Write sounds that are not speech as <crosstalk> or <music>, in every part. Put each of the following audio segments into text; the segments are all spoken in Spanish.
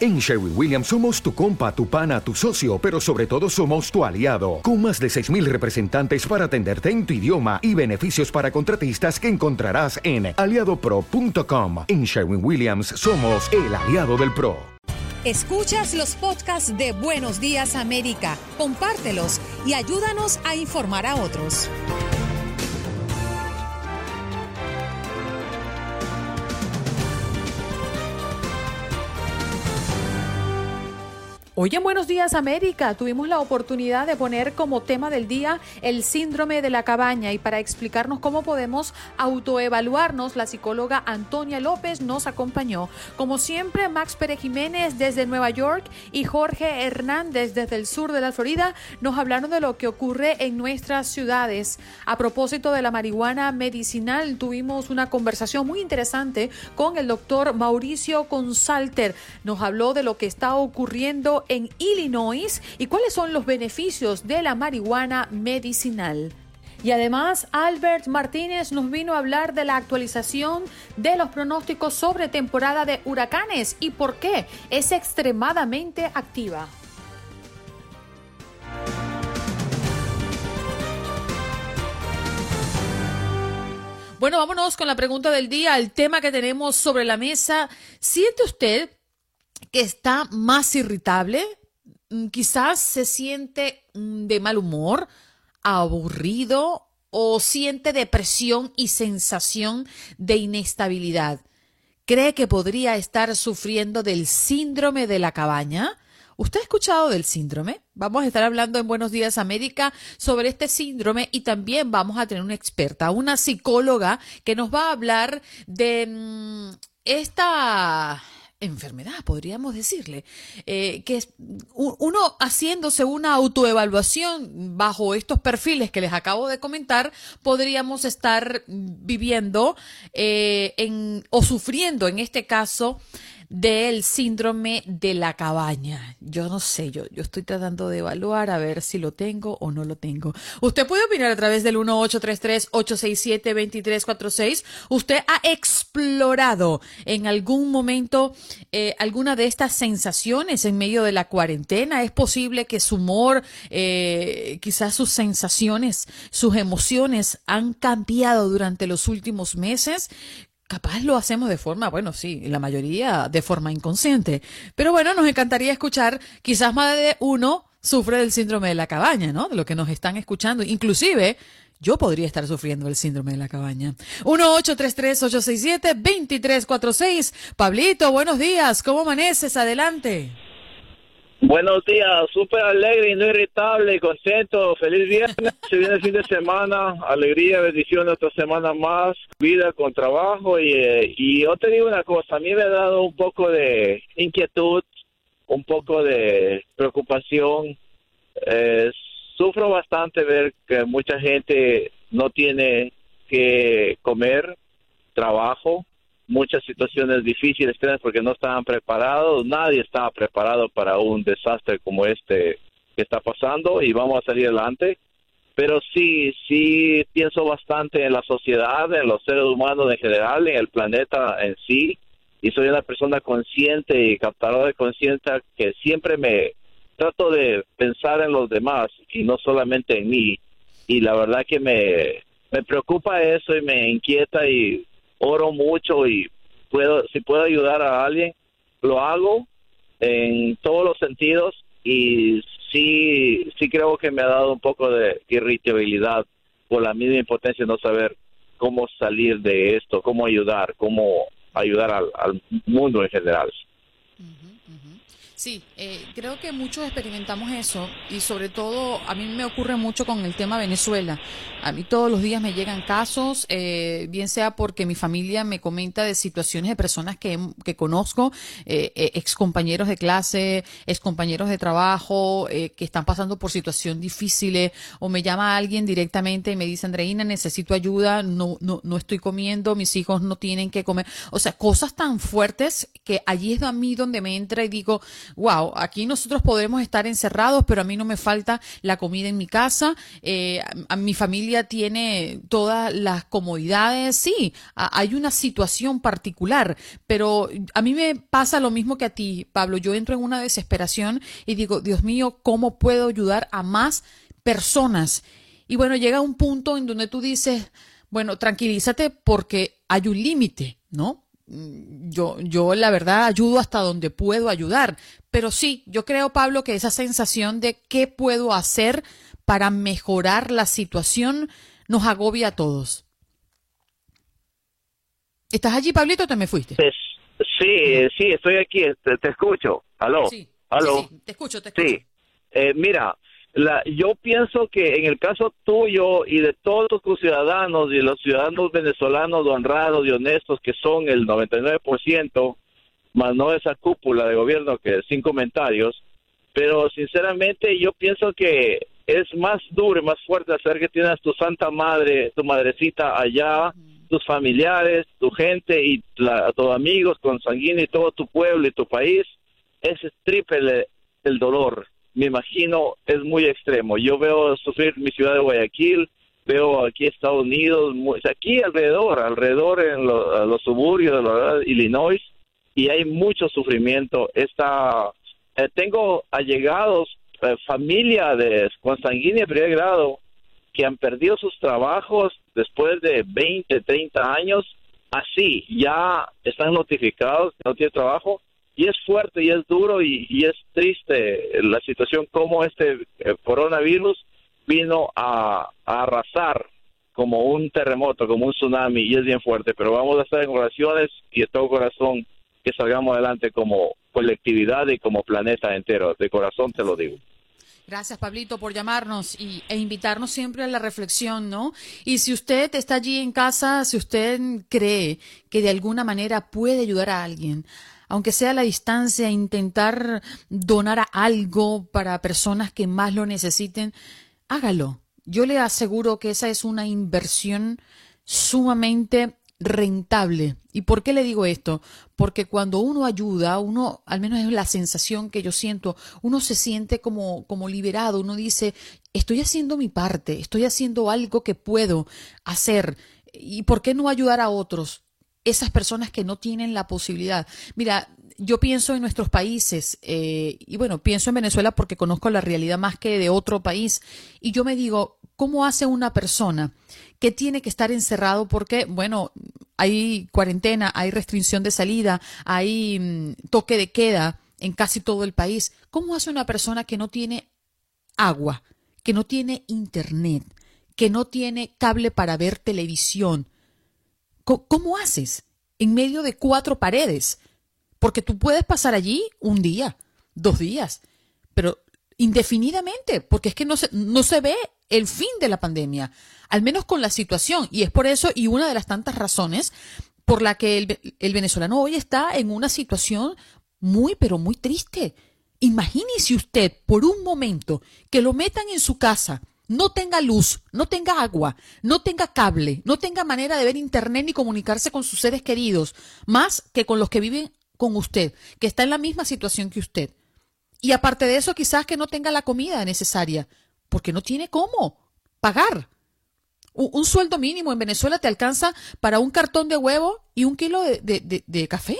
En Sherwin Williams somos tu compa, tu pana, tu socio, pero sobre todo somos tu aliado, con más de 6.000 representantes para atenderte en tu idioma y beneficios para contratistas que encontrarás en aliadopro.com. En Sherwin Williams somos el aliado del PRO. Escuchas los podcasts de Buenos Días América, compártelos y ayúdanos a informar a otros. Hoy en Buenos Días América tuvimos la oportunidad de poner como tema del día el síndrome de la cabaña y para explicarnos cómo podemos autoevaluarnos, la psicóloga Antonia López nos acompañó. Como siempre, Max Pérez Jiménez desde Nueva York y Jorge Hernández desde el sur de la Florida nos hablaron de lo que ocurre en nuestras ciudades. A propósito de la marihuana medicinal, tuvimos una conversación muy interesante con el doctor Mauricio Consalter. Nos habló de lo que está ocurriendo en Illinois y cuáles son los beneficios de la marihuana medicinal. Y además, Albert Martínez nos vino a hablar de la actualización de los pronósticos sobre temporada de huracanes y por qué es extremadamente activa. Bueno, vámonos con la pregunta del día, el tema que tenemos sobre la mesa. ¿Siente usted que está más irritable, mm, quizás se siente mm, de mal humor, aburrido o siente depresión y sensación de inestabilidad. ¿Cree que podría estar sufriendo del síndrome de la cabaña? ¿Usted ha escuchado del síndrome? Vamos a estar hablando en Buenos Días América sobre este síndrome y también vamos a tener una experta, una psicóloga que nos va a hablar de mm, esta enfermedad, podríamos decirle, eh, que uno haciéndose una autoevaluación bajo estos perfiles que les acabo de comentar, podríamos estar viviendo eh, en, o sufriendo en este caso del síndrome de la cabaña. Yo no sé, yo, yo estoy tratando de evaluar a ver si lo tengo o no lo tengo. Usted puede opinar a través del 1833-867-2346. ¿Usted ha explorado en algún momento eh, alguna de estas sensaciones en medio de la cuarentena? ¿Es posible que su humor, eh, quizás sus sensaciones, sus emociones han cambiado durante los últimos meses? Capaz lo hacemos de forma, bueno, sí, la mayoría de forma inconsciente. Pero bueno, nos encantaría escuchar, quizás más de uno sufre del síndrome de la cabaña, ¿no? De lo que nos están escuchando. Inclusive, yo podría estar sufriendo el síndrome de la cabaña. 1-833-867-2346. Pablito, buenos días. ¿Cómo amaneces? Adelante. Buenos días, súper alegre y no irritable y contento. Feliz viernes, se viene el fin de semana, alegría, bendición otra semana más, vida con trabajo y, eh, y yo te digo una cosa, a mí me ha dado un poco de inquietud, un poco de preocupación. Eh, sufro bastante ver que mucha gente no tiene que comer, trabajo, muchas situaciones difíciles porque no estaban preparados, nadie estaba preparado para un desastre como este que está pasando y vamos a salir adelante. Pero sí, sí pienso bastante en la sociedad, en los seres humanos en general, en el planeta en sí, y soy una persona consciente y captadora de conciencia que siempre me trato de pensar en los demás y no solamente en mí. Y la verdad que me, me preocupa eso y me inquieta y oro mucho y puedo, si puedo ayudar a alguien, lo hago en todos los sentidos y sí, sí creo que me ha dado un poco de irritabilidad por la misma impotencia de no saber cómo salir de esto, cómo ayudar, cómo ayudar al, mundo en general. Sí, eh, creo que muchos experimentamos eso y sobre todo a mí me ocurre mucho con el tema Venezuela. A mí todos los días me llegan casos, eh, bien sea porque mi familia me comenta de situaciones de personas que, que conozco, eh, eh ex compañeros de clase, ex compañeros de trabajo, eh, que están pasando por situaciones difíciles, o me llama alguien directamente y me dice, Andreina, necesito ayuda, no, no, no estoy comiendo, mis hijos no tienen que comer. O sea, cosas tan fuertes que allí es a mí donde me entra y digo, wow, aquí nosotros podemos estar encerrados, pero a mí no me falta la comida en mi casa, eh, mi familia tiene todas las comodidades, sí, hay una situación particular, pero a mí me pasa lo mismo que a ti, Pablo, yo entro en una desesperación y digo, Dios mío, ¿cómo puedo ayudar a más personas? Y bueno, llega un punto en donde tú dices, bueno, tranquilízate porque hay un límite, ¿no? Mm, yo, yo la verdad ayudo hasta donde puedo ayudar, pero sí, yo creo, Pablo, que esa sensación de qué puedo hacer para mejorar la situación nos agobia a todos. ¿Estás allí, Pablito, o te me fuiste? Sí, sí, estoy aquí, te, te escucho. Aló. Sí, Aló. sí, sí, te escucho, te escucho. Sí. Eh, mira, la, yo pienso que en el caso tuyo y de todos tus ciudadanos y los ciudadanos venezolanos honrados y honestos que son el 99%, más no esa cúpula de gobierno que sin comentarios, pero sinceramente yo pienso que es más duro y más fuerte hacer que tienes tu santa madre, tu madrecita allá, tus familiares, tu gente y la, tus amigos consanguíneos y todo tu pueblo y tu país, es triple el dolor. Me imagino es muy extremo. Yo veo sufrir mi ciudad de Guayaquil, veo aquí Estados Unidos, aquí alrededor, alrededor en lo- los suburbios de Illinois, y hay mucho sufrimiento. Esta, eh, tengo allegados, eh, familia de consanguínea de primer grado, que han perdido sus trabajos después de 20, 30 años, así, ya están notificados que no tienen trabajo, y es fuerte y es duro y, es triste la situación como este eh, coronavirus vino a, a arrasar como un terremoto, como un tsunami, y es bien fuerte, pero vamos a estar en oraciones y de todo corazón que salgamos adelante como colectividad y como planeta entero, de corazón te lo digo. Gracias, Pablito, por llamarnos y, e invitarnos siempre a la reflexión, ¿no? Y si usted está allí en casa, si usted cree que de alguna manera puede ayudar a alguien, aunque sea a la distancia, intentar donar a algo para personas que más lo necesiten, hágalo. Yo le aseguro que esa es una inversión sumamente rentable. ¿Y por qué le digo esto? Porque cuando uno ayuda, uno, al menos es la sensación que yo siento, uno se siente como, como liberado, uno dice, estoy haciendo mi parte, estoy haciendo algo que puedo hacer. ¿Y por qué no ayudar a otros? Esas personas que no tienen la posibilidad. Mira, yo pienso en nuestros países, eh, y bueno, pienso en Venezuela porque conozco la realidad más que de otro país, y yo me digo, ¿cómo hace una persona que tiene que estar encerrado porque, bueno, hay cuarentena, hay restricción de salida, hay mm, toque de queda en casi todo el país? ¿Cómo hace una persona que no tiene agua, que no tiene internet, que no tiene cable para ver televisión? ¿Cómo haces en medio de cuatro paredes? Porque tú puedes pasar allí un día, dos días, pero indefinidamente, porque es que no se, no se ve el fin de la pandemia, al menos con la situación. Y es por eso, y una de las tantas razones por la que el, el venezolano hoy está en una situación muy, pero muy triste. Imagínese usted por un momento que lo metan en su casa, no tenga luz, no tenga agua, no tenga cable, no tenga manera de ver internet ni comunicarse con sus seres queridos, más que con los que viven con usted, que está en la misma situación que usted. Y aparte de eso, quizás que no tenga la comida necesaria, porque no tiene cómo pagar. Un, sueldo mínimo en Venezuela te alcanza para un cartón de huevo y un kilo de- de café.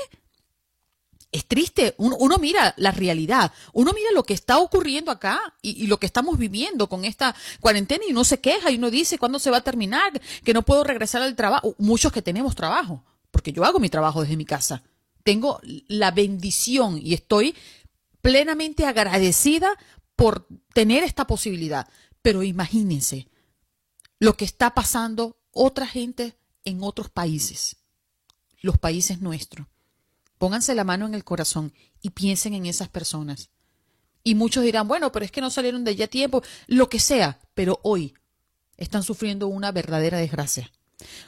Es triste. Uno, mira la realidad, uno mira lo que está ocurriendo acá y, y lo que estamos viviendo con esta cuarentena y uno se queja y uno dice cuándo se va a terminar, que no puedo regresar al trabajo. Muchos que tenemos trabajo, porque yo hago mi trabajo desde mi casa. Tengo la bendición y estoy plenamente agradecida por tener esta posibilidad. Pero imagínense lo que está pasando otra gente en otros países, los países nuestros. Pónganse la mano en el corazón y piensen en esas personas. Y muchos dirán, bueno, pero es que no salieron de ya tiempo, lo que sea, pero hoy están sufriendo una verdadera desgracia.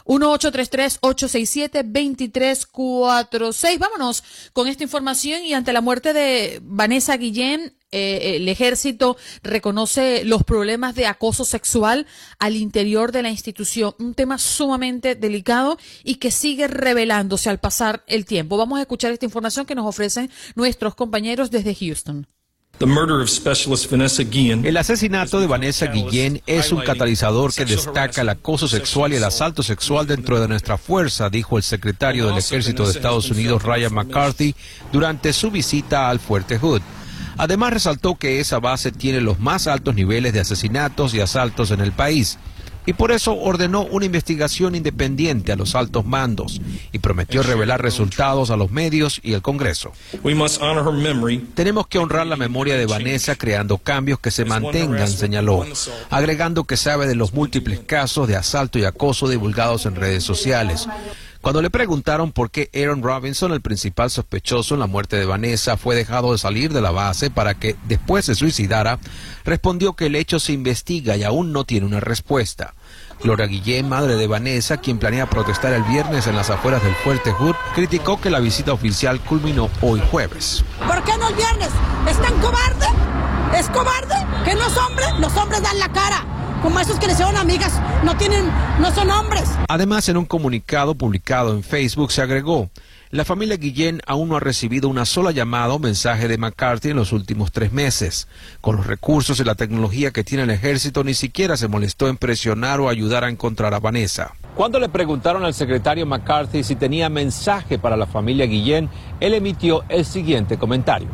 1-833-867-2346. Vámonos con esta información y ante la muerte de Vanessa Guillén, eh, el ejército reconoce los problemas de acoso sexual al interior de la institución, un tema sumamente delicado y que sigue revelándose al pasar el tiempo. Vamos a escuchar esta información que nos ofrecen nuestros compañeros desde Houston. El asesinato de Vanessa Guillén es un catalizador que destaca el acoso sexual y el asalto sexual dentro de nuestra fuerza, dijo el secretario del Ejército de Estados Unidos, Ryan McCarthy, durante su visita al Fuerte Hood. Además, resaltó que esa base tiene los más altos niveles de asesinatos y asaltos en el país y por eso ordenó una investigación independiente a los altos mandos y prometió revelar resultados a los medios y el Congreso. Tenemos que honrar la memoria de Vanessa creando cambios que se mantengan, señaló, agregando que sabe de los múltiples casos de asalto y acoso divulgados en redes sociales. Cuando le preguntaron por qué Aaron Robinson, el principal sospechoso en la muerte de Vanessa, fue dejado de salir de la base para que después se suicidara, respondió que el hecho se investiga y aún no tiene una respuesta. Gloria Guillén, madre de Vanessa, quien planea protestar el viernes en las afueras del Fuerte Hood, criticó que la visita oficial culminó hoy jueves. ¿Por qué no el viernes? ¿Es tan cobarde? ¿Es cobarde? ¿Que no es hombre? Los hombres dan la cara como esos que le hicieron amigas, no tienen, no son hombres. Además, en un comunicado publicado en Facebook se agregó, la familia Guillén aún no ha recibido una sola llamada o mensaje de McCarthy en los últimos tres meses. Con los recursos y la tecnología que tiene el ejército, ni siquiera se molestó en presionar o ayudar a encontrar a Vanessa. Cuando le preguntaron al secretario McCarthy si tenía mensaje para la familia Guillén, él emitió el siguiente comentario.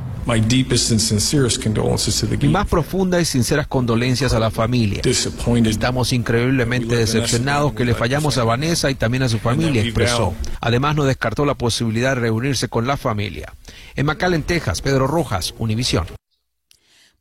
Mi más profunda y sinceras condolencias a la familia. Estamos increíblemente decepcionados que le fallamos a Vanessa y también a su familia, expresó. Además, no descartó la posibilidad de reunirse con la familia. En McAllen, Texas, Pedro Rojas, Univisión.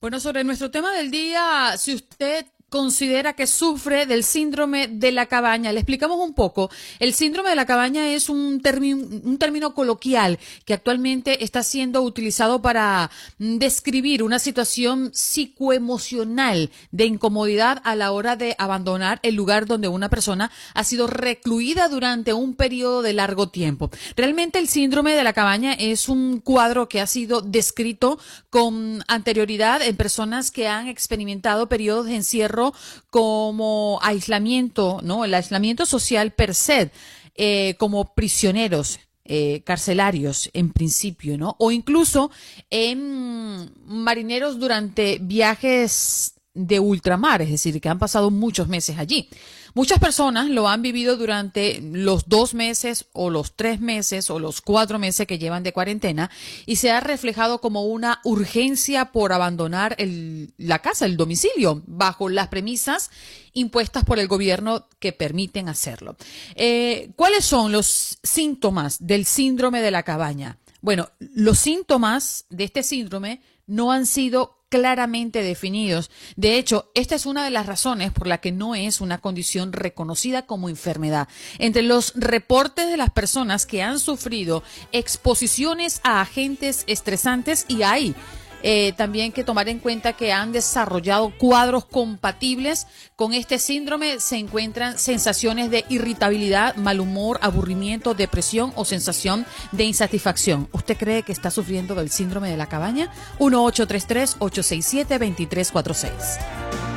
Bueno, sobre nuestro tema del día, si usted considera que sufre del síndrome de la cabaña. Le explicamos un poco. El síndrome de la cabaña es un, término, un término coloquial que actualmente está siendo utilizado para describir una situación psicoemocional de incomodidad a la hora de abandonar el lugar donde una persona ha sido recluida durante un periodo de largo tiempo. Realmente el síndrome de la cabaña es un cuadro que ha sido descrito con anterioridad en personas que han experimentado periodos de encierro como aislamiento, ¿no? El aislamiento social per se, eh, como prisioneros. Eh, carcelarios en principio, ¿no? O incluso en marineros durante viajes de ultramar, es decir, que han pasado muchos meses allí. Muchas personas lo han vivido durante los dos meses o los tres meses o los cuatro meses que llevan de cuarentena y se ha reflejado como una urgencia por abandonar la casa, el domicilio, bajo las premisas impuestas por el gobierno que permiten hacerlo. Eh, ¿Cuáles son los síntomas del síndrome de la cabaña? Bueno, los síntomas de este síndrome no han sido claramente definidos. De hecho, esta es una de las razones por la que no es una condición reconocida como enfermedad. Entre los reportes de las personas que han sufrido exposiciones a agentes estresantes y hay eh, también que tomar en cuenta que han desarrollado cuadros compatibles con este síndrome. Se encuentran sensaciones de irritabilidad, mal humor, aburrimiento, depresión o sensación de insatisfacción. ¿Usted cree que está sufriendo del síndrome de la cabaña? 1-833-867-2346.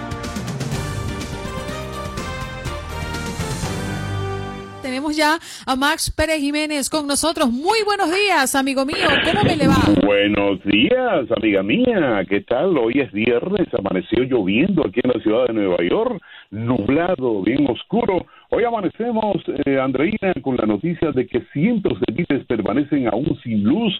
Tenemos ya a Max Pérez Jiménez con nosotros. Muy buenos días, amigo mío. ¿Cómo me le va? Buenos días, amiga mía. ¿Qué tal? Hoy es viernes, amaneció lloviendo aquí en la ciudad de Nueva York, nublado, bien oscuro. Hoy amanecemos, eh, Andreina, con la noticia de que cientos de vidas permanecen aún sin luz,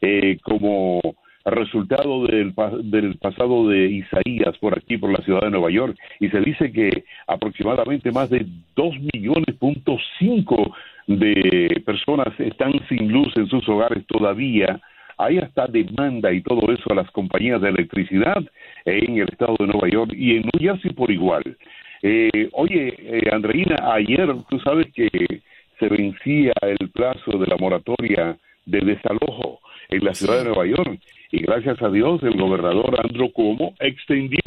eh, como resultado del, del pasado de Isaías por aquí, por la ciudad de Nueva York, y se dice que aproximadamente más de 2 millones punto cinco de personas están sin luz en sus hogares todavía. Hay hasta demanda y todo eso a las compañías de electricidad en el estado de Nueva York y en New Jersey por igual. Eh, oye, eh, Andreina, ayer tú sabes que se vencía el plazo de la moratoria de desalojo en la ciudad de Nueva York. Y gracias a Dios, el gobernador Andrew Cuomo extendió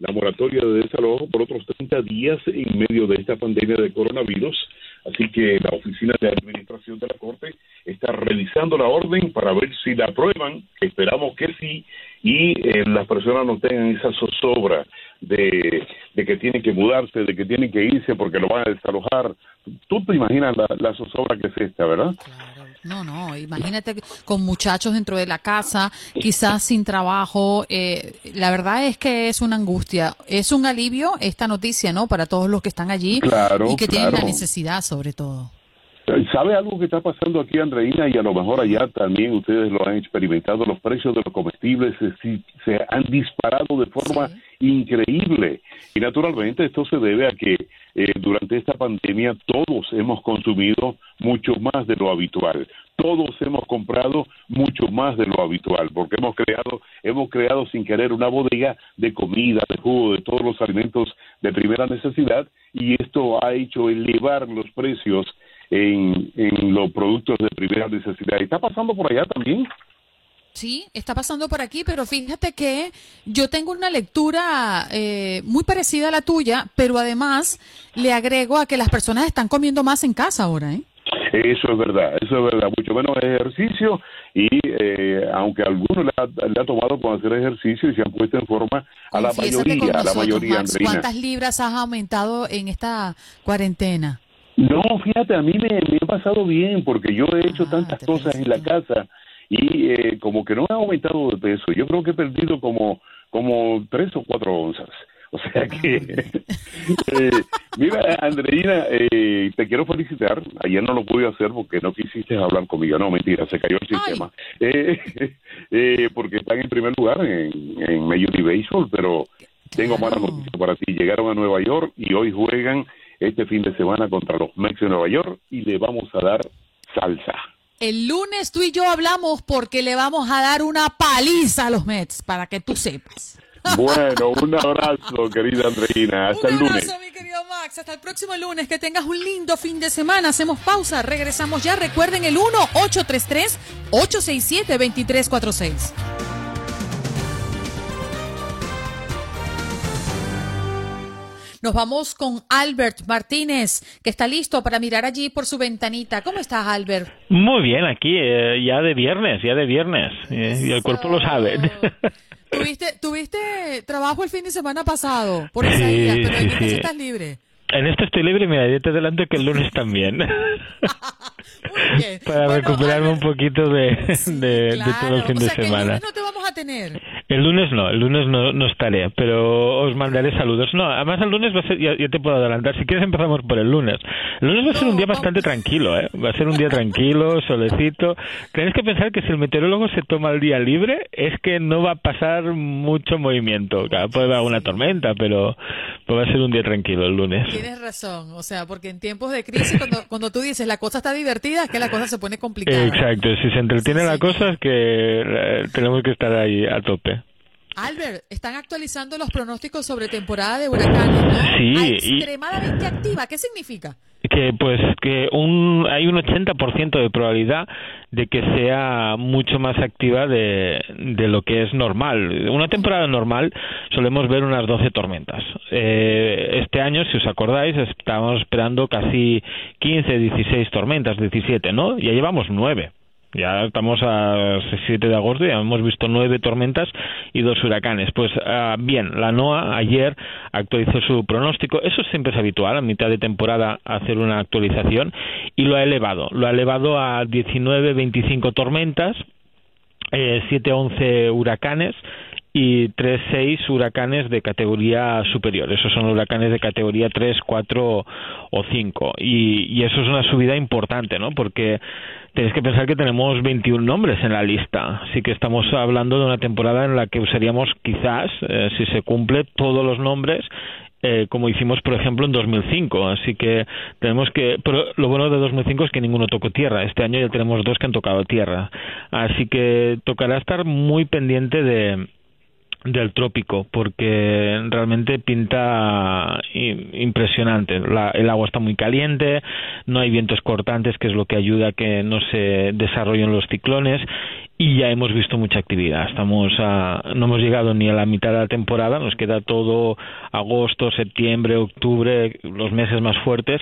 la moratoria de desalojo por otros 30 días en medio de esta pandemia de coronavirus. Así que la Oficina de Administración de la Corte está revisando la orden para ver si la aprueban, esperamos que sí, y eh, las personas no tengan esa zozobra de, que tienen que mudarse, de que tienen que irse porque lo van a desalojar. Tú te imaginas la, la zozobra que es esta, ¿verdad? No, no, imagínate con muchachos dentro de la casa, quizás sin trabajo. Eh, la verdad es que es una angustia. Es un alivio esta noticia, ¿no? Para todos los que están allí y que tienen la necesidad, sobre todo. ¿Sabe algo que está pasando aquí, Andreina? Y a lo mejor allá también ustedes lo han experimentado. Los precios de los comestibles se, se han disparado de forma increíble. Y naturalmente esto se debe a que eh, durante esta pandemia todos hemos consumido mucho más de lo habitual. Todos hemos comprado mucho más de lo habitual, porque hemos creado, hemos creado sin querer una bodega de comida, de jugo, de todos los alimentos de primera necesidad, y esto ha hecho elevar los precios en, en los productos de primera necesidad. ¿Está pasando por allá también? Sí, está pasando por aquí, pero fíjate que yo tengo una lectura eh, muy parecida a la tuya, pero además le agrego a que las personas están comiendo más en casa ahora, ¿eh? Eso es verdad, eso es verdad. Mucho menos ejercicio y eh, aunque algunos le ha, tomado con hacer ejercicio y se han puesto en forma a la mayoría, a la mayoría, ¿Cuántas libras has aumentado en esta cuarentena? No, fíjate, a mí me, ha pasado bien porque yo he hecho ah, tantas cosas en la casa y eh, como que no he aumentado de peso. Yo creo que he perdido como, como tres o cuatro onzas. <laughs> O sea que, <laughs> eh, mira, Andreina, eh, te quiero felicitar. Ayer no lo pude hacer porque no quisiste hablar conmigo. No, mentira, se cayó el sistema. <laughs> Eh, porque están en primer lugar en, en Major League Baseball, pero tengo malas noticias para ti. Llegaron a Nueva York y hoy juegan este fin de semana contra los Mets de Nueva York y le vamos a dar salsa. El lunes tú y yo hablamos porque le vamos a dar una paliza a los Mets, para que tú sepas. Bueno, <laughs> un abrazo, querida Andreina. Hasta el lunes. Un abrazo, mi querido Max. Hasta el próximo lunes. Que tengas un lindo fin de semana. Hacemos pausa. Regresamos ya. Recuerden el 1-833-867-2346. Nos vamos con Albert Martínez, que está listo para mirar allí por su ventanita. ¿Cómo estás, Albert? Muy bien, aquí eh, ya de viernes, ya de viernes. Eh, y el cuerpo lo sabe. <laughs> ¿Tuviste, ¿Tuviste trabajo el fin de semana pasado por esa sí, pero sí, sí. estás libre? En esto estoy libre, mira, yo te adelanto que el lunes también. <laughs> <laughs> Para recuperarme un poquito de, de, todo el fin de semana. el lunes no te vamos a tener. El lunes no, el lunes no, no estaré, pero os mandaré saludos. No, además el lunes va a ser, ya, te puedo adelantar, si quieres empezamos por el lunes. El lunes va a ser un día bastante tranquilo, ¿eh? Va a ser un día tranquilo, solecito. Tenéis que pensar que si el meteorólogo se toma el día libre, es que no va a pasar mucho movimiento. Claro, puede haber una tormenta, pero va a ser un día tranquilo el lunes. Tienes razón, o sea, porque en tiempos de crisis, cuando, cuando tú dices la cosa está divertida, es que la cosa se pone complicada. Exacto, si se entretiene la cosa es que eh, tenemos que estar ahí a tope. Albert, están actualizando los pronósticos sobre temporada de huracanes, ¿no? Sí. Extremadamente activa, ¿qué significa? Que pues que un, hay un 80% de probabilidad de que sea mucho más activa de, de lo que es normal. Una temporada normal solemos ver unas 12 tormentas. Eh, este año, si os acordáis, estábamos esperando casi 15, 16 tormentas, 17, ¿no? Ya llevamos 9. Ya estamos a 7 de agosto ya hemos visto nueve tormentas y dos huracanes. Pues ah, bien, la NOAA ayer actualizó su pronóstico. Eso siempre es habitual, a mitad de temporada hacer una actualización y lo ha elevado. Lo ha elevado a 19, 25 tormentas, eh, 7, 11 huracanes y 3, 6 huracanes de categoría superior. Esos son huracanes de categoría 3, 4 o 5. Y, y eso es una subida importante, ¿no? Porque tenéis que pensar que tenemos 21 nombres en la lista, así que estamos hablando de una temporada en la que usaríamos quizás, eh, si se cumple, todos los nombres eh, como hicimos, por ejemplo, en 2005. Así que tenemos que. Pero lo bueno de 2005 es que ninguno tocó tierra. Este año ya tenemos dos que han tocado tierra. Así que tocará estar muy pendiente de, del trópico porque realmente pinta impresionante. el agua está muy caliente, no hay vientos cortantes, que es lo que ayuda a que no se desarrollen los ciclones y ya hemos visto mucha actividad. Estamos no hemos llegado ni a la mitad de la temporada, nos queda todo agosto, septiembre, octubre, los meses más fuertes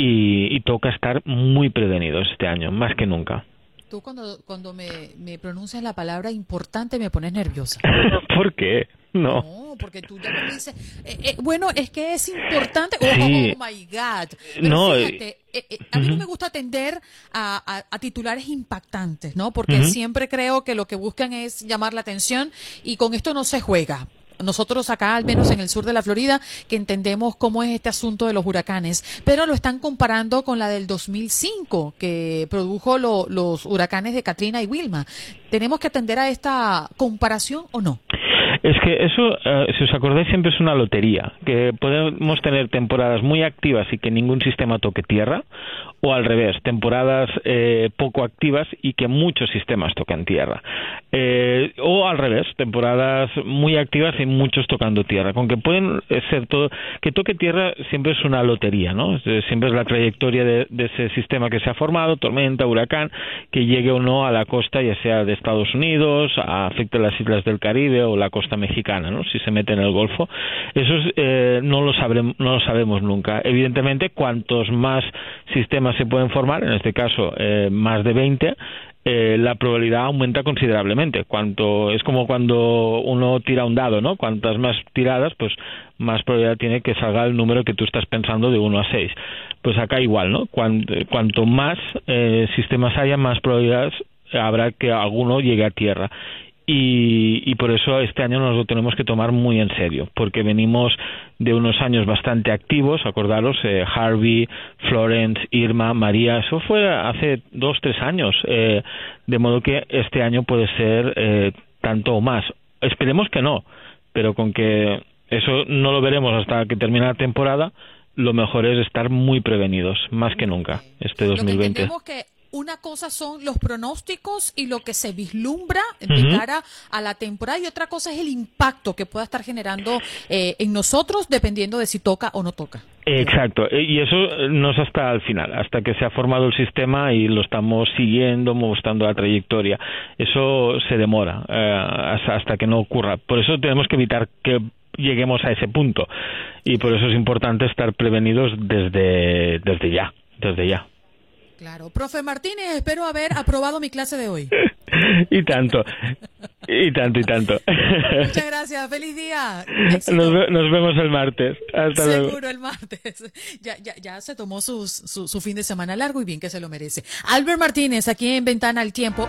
y toca estar muy prevenidos este año, más que nunca. Tú cuando, cuando me, me pronuncias la palabra importante me pones nerviosa. <laughs> ¿Por qué? No. No, porque tú ya me dices, eh, eh, bueno, es que es importante. Oh, oh my God. no, fíjate, eh, a mí no me gusta atender a, a, titulares impactantes, ¿no? Porque siempre creo que lo que buscan es llamar la atención y con esto no se juega nosotros acá, al menos en el sur de la Florida, que entendemos cómo es este asunto de los huracanes, pero lo están comparando con la del 2005, que produjo los huracanes de Katrina y Wilma. ¿Tenemos que atender a esta comparación o no? Es que eso, eh, si os acordáis, siempre es una lotería, que podemos tener temporadas muy activas y que ningún sistema toque tierra, o al revés, temporadas eh, poco activas y que muchos sistemas tocan tierra. Eh, o al revés, temporadas muy activas y muchos tocando tierra. Con que pueden ser todo, que toque tierra siempre es una lotería, ¿no? Siempre es la trayectoria de, ese sistema que se ha formado, tormenta, huracán, que llegue o no a la costa, ya sea de Estados Unidos, afecte las islas del Caribe o la costa mexicana, ¿no? Si se mete en el Golfo. Eso eh, no, lo sabremos, no lo sabemos nunca. Evidentemente, cuantos más sistemas se pueden formar, en este caso eh, más de 20, eh, la probabilidad aumenta considerablemente. Cuanto es como cuando uno tira un dado, ¿no? Cuantas más tiradas, pues más probabilidad tiene que salga el número que tú estás pensando de 1 a 6. Pues acá igual, ¿no? Cuanto, más eh, sistemas haya, más probabilidades habrá que alguno llegue a tierra y, por eso este año nos lo tenemos que tomar muy en serio, porque venimos de unos años bastante activos, acordaros, eh, Harvey, Florence, Irma, María, eso fue hace dos, tres años, eh, de modo que este año puede ser eh, tanto o más. Esperemos que no, pero con que eso no lo veremos hasta que termine la temporada, lo mejor es estar muy prevenidos, más que nunca, este 2020 una cosa son los pronósticos y lo que se vislumbra de cara a la temporada y otra cosa es el impacto que pueda estar generando eh, en nosotros dependiendo de si toca o no toca. Exacto, eh, y eso eh, no es hasta el final, hasta que se ha formado el sistema y lo estamos siguiendo, mostrando la trayectoria. Eso se demora hasta que no ocurra. Por eso tenemos que evitar que lleguemos a ese punto y por eso es importante estar prevenidos desde, desde ya, desde ya. Claro. Profe Martínez, espero haber aprobado mi clase de hoy. <laughs> y tanto, y tanto, y tanto. Muchas gracias, feliz día. Nos, vemos el martes. Hasta Seguro el martes. <laughs> Ya, ya, ya se tomó su, su fin de semana largo y bien que se lo merece. Albert Martínez, aquí en Ventana al Tiempo.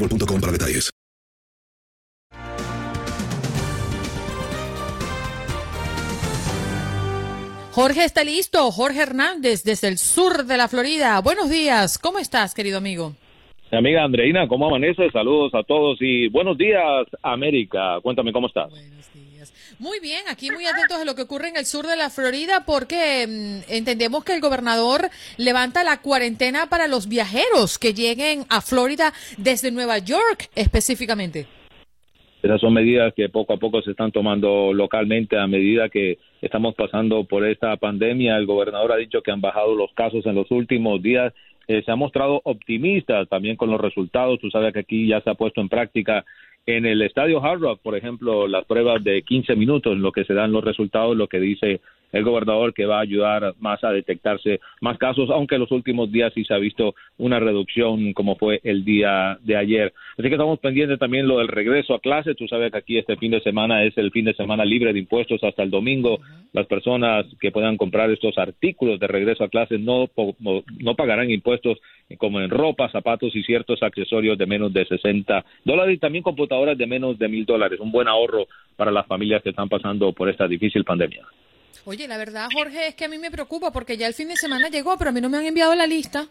para detalles. Jorge está listo, Jorge Hernández desde el sur de la Florida. Buenos días, ¿cómo estás, querido amigo? amiga Andreina, ¿cómo amanece? Saludos a todos y buenos días, América. Cuéntame cómo estás. Muy bien, aquí muy atentos a lo que ocurre en el sur de la Florida porque mm, entendemos que el gobernador levanta la cuarentena para los viajeros que lleguen a Florida desde Nueva York específicamente. Esas son medidas que poco a poco se están tomando localmente a medida que estamos pasando por esta pandemia. El gobernador ha dicho que han bajado los casos en los últimos días. Eh, se ha mostrado optimista también con los resultados. Tú sabes que aquí ya se ha puesto en práctica en el estadio Hard Rock, por ejemplo, las pruebas de 15 minutos, en lo que se dan los resultados, lo que dice el gobernador que va a ayudar más a detectarse más casos, aunque en los últimos días sí se ha visto una reducción como fue el día de ayer. Así que estamos pendientes también lo del regreso a clase. Tú sabes que aquí este fin de semana es el fin de semana libre de impuestos hasta el domingo. Las personas que puedan comprar estos artículos de regreso a clase no, no pagarán impuestos como en ropa, zapatos y ciertos accesorios de menos de 60 dólares y también computadoras de menos de mil dólares. Un buen ahorro para las familias que están pasando por esta difícil pandemia. Oye, la verdad, Jorge, es que a mí me preocupa porque ya el fin de semana llegó, pero a mí no me han enviado la lista.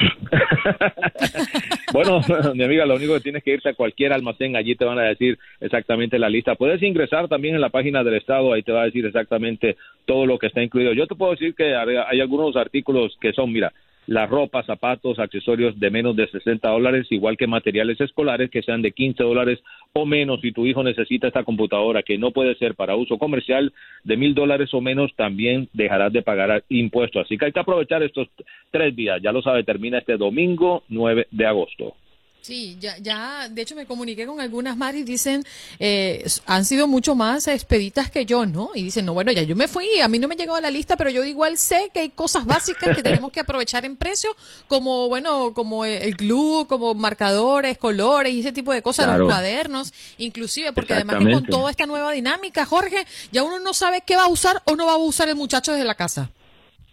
<laughs> bueno, <laughs> mi amiga, lo único que tienes que irte a cualquier almacén, allí te van a decir exactamente la lista. Puedes ingresar también en la página del Estado, ahí te va a decir exactamente todo lo que está incluido. Yo te puedo decir que hay algunos artículos que son, mira, la ropa, zapatos, accesorios de menos de 60 dólares, igual que materiales escolares que sean de 15 dólares o menos. Si tu hijo necesita esta computadora que no puede ser para uso comercial de mil dólares o menos, también dejarás de pagar impuestos. Así que hay que aprovechar estos tres días. Ya lo sabe, termina este domingo 9 de agosto. Sí, ya, ya, de hecho me comuniqué con algunas madres y dicen, eh, han sido mucho más expeditas que yo, ¿no? Y dicen, no, bueno, ya yo me fui, a mí no me llegó a la lista, pero yo igual sé que hay cosas básicas que tenemos que aprovechar en precio, como, bueno, como el glue, como marcadores, colores y ese tipo de cosas, los cuadernos, inclusive, porque además que con toda esta nueva dinámica, Jorge, ya uno no sabe qué va a usar o no va a usar el muchacho desde la casa.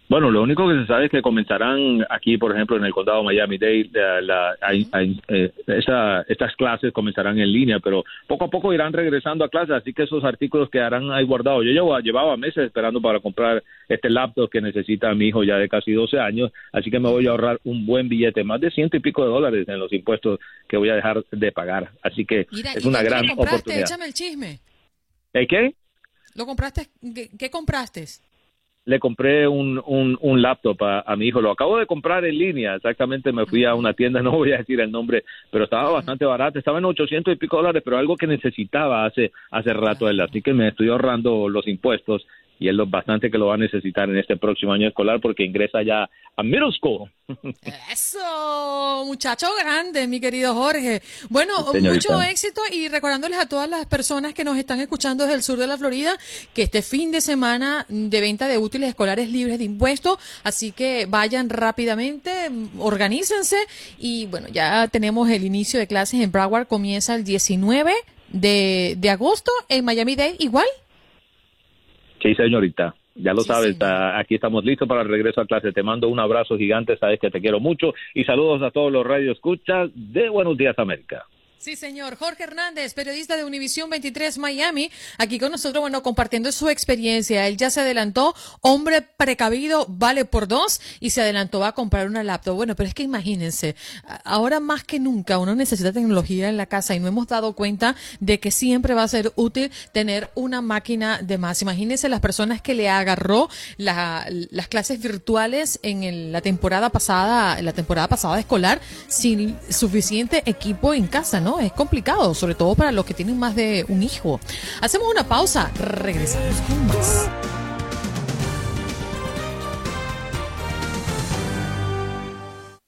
Bueno, lo único que se sabe es que comenzarán aquí, por ejemplo, en el condado Miami-Dade, la, eh, estas clases comenzarán en línea, pero poco a poco irán regresando a clases, así que esos artículos quedarán ahí guardados. Yo llevo, llevaba meses esperando para comprar este laptop que necesita mi hijo ya de casi 12 años, así que me voy a ahorrar un buen billete, más de ciento y pico de dólares en los impuestos que voy a dejar de pagar. Así que es una gran oportunidad. Échame el chisme. ¿El qué? ¿Lo compraste? qué compraste? Le compré un, un, laptop a, mi hijo. Lo acabo de comprar en línea. Exactamente, me fui a una tienda, <laughs> no voy a decir el nombre, pero estaba bastante barato. Estaba en 800 y pico dólares, pero algo que necesitaba hace, hace rato él. Así que me estoy ahorrando los impuestos y es lo bastante que lo va a necesitar en este próximo año escolar porque ingresa ya a middle school. <laughs> Eso, muchacho grande, mi querido Jorge. Bueno, mucho éxito y recordándoles a todas las personas que nos están escuchando desde el sur de la Florida que este fin de semana de venta de útiles escolares libres de impuestos, así que vayan rápidamente, organícense y bueno, ya tenemos el inicio de clases en Broward, comienza el 19 de, de agosto en Miami Dade, igual. Sí, señorita. Ya lo sabes, aquí estamos listos para el regreso a clase. Te mando un abrazo gigante, sabes que te quiero mucho y saludos a todos los radioescuchas de Buenos Días América. Sí, señor. Jorge Hernández, periodista de Univisión 23 Miami, aquí con nosotros, bueno, compartiendo su experiencia. Él ya se adelantó, hombre precavido, vale por dos, y se adelantó a comprar una laptop. Bueno, pero es que imagínense, ahora más que nunca uno necesita tecnología en la casa y no hemos dado cuenta de que siempre va a ser útil tener una máquina de más. Imagínense las personas que le agarró las clases virtuales en la temporada pasada, la temporada pasada escolar, sin suficiente equipo en casa, ¿no? Es complicado, sobre todo para los que tienen más de un hijo. Hacemos una pausa, regresamos con más.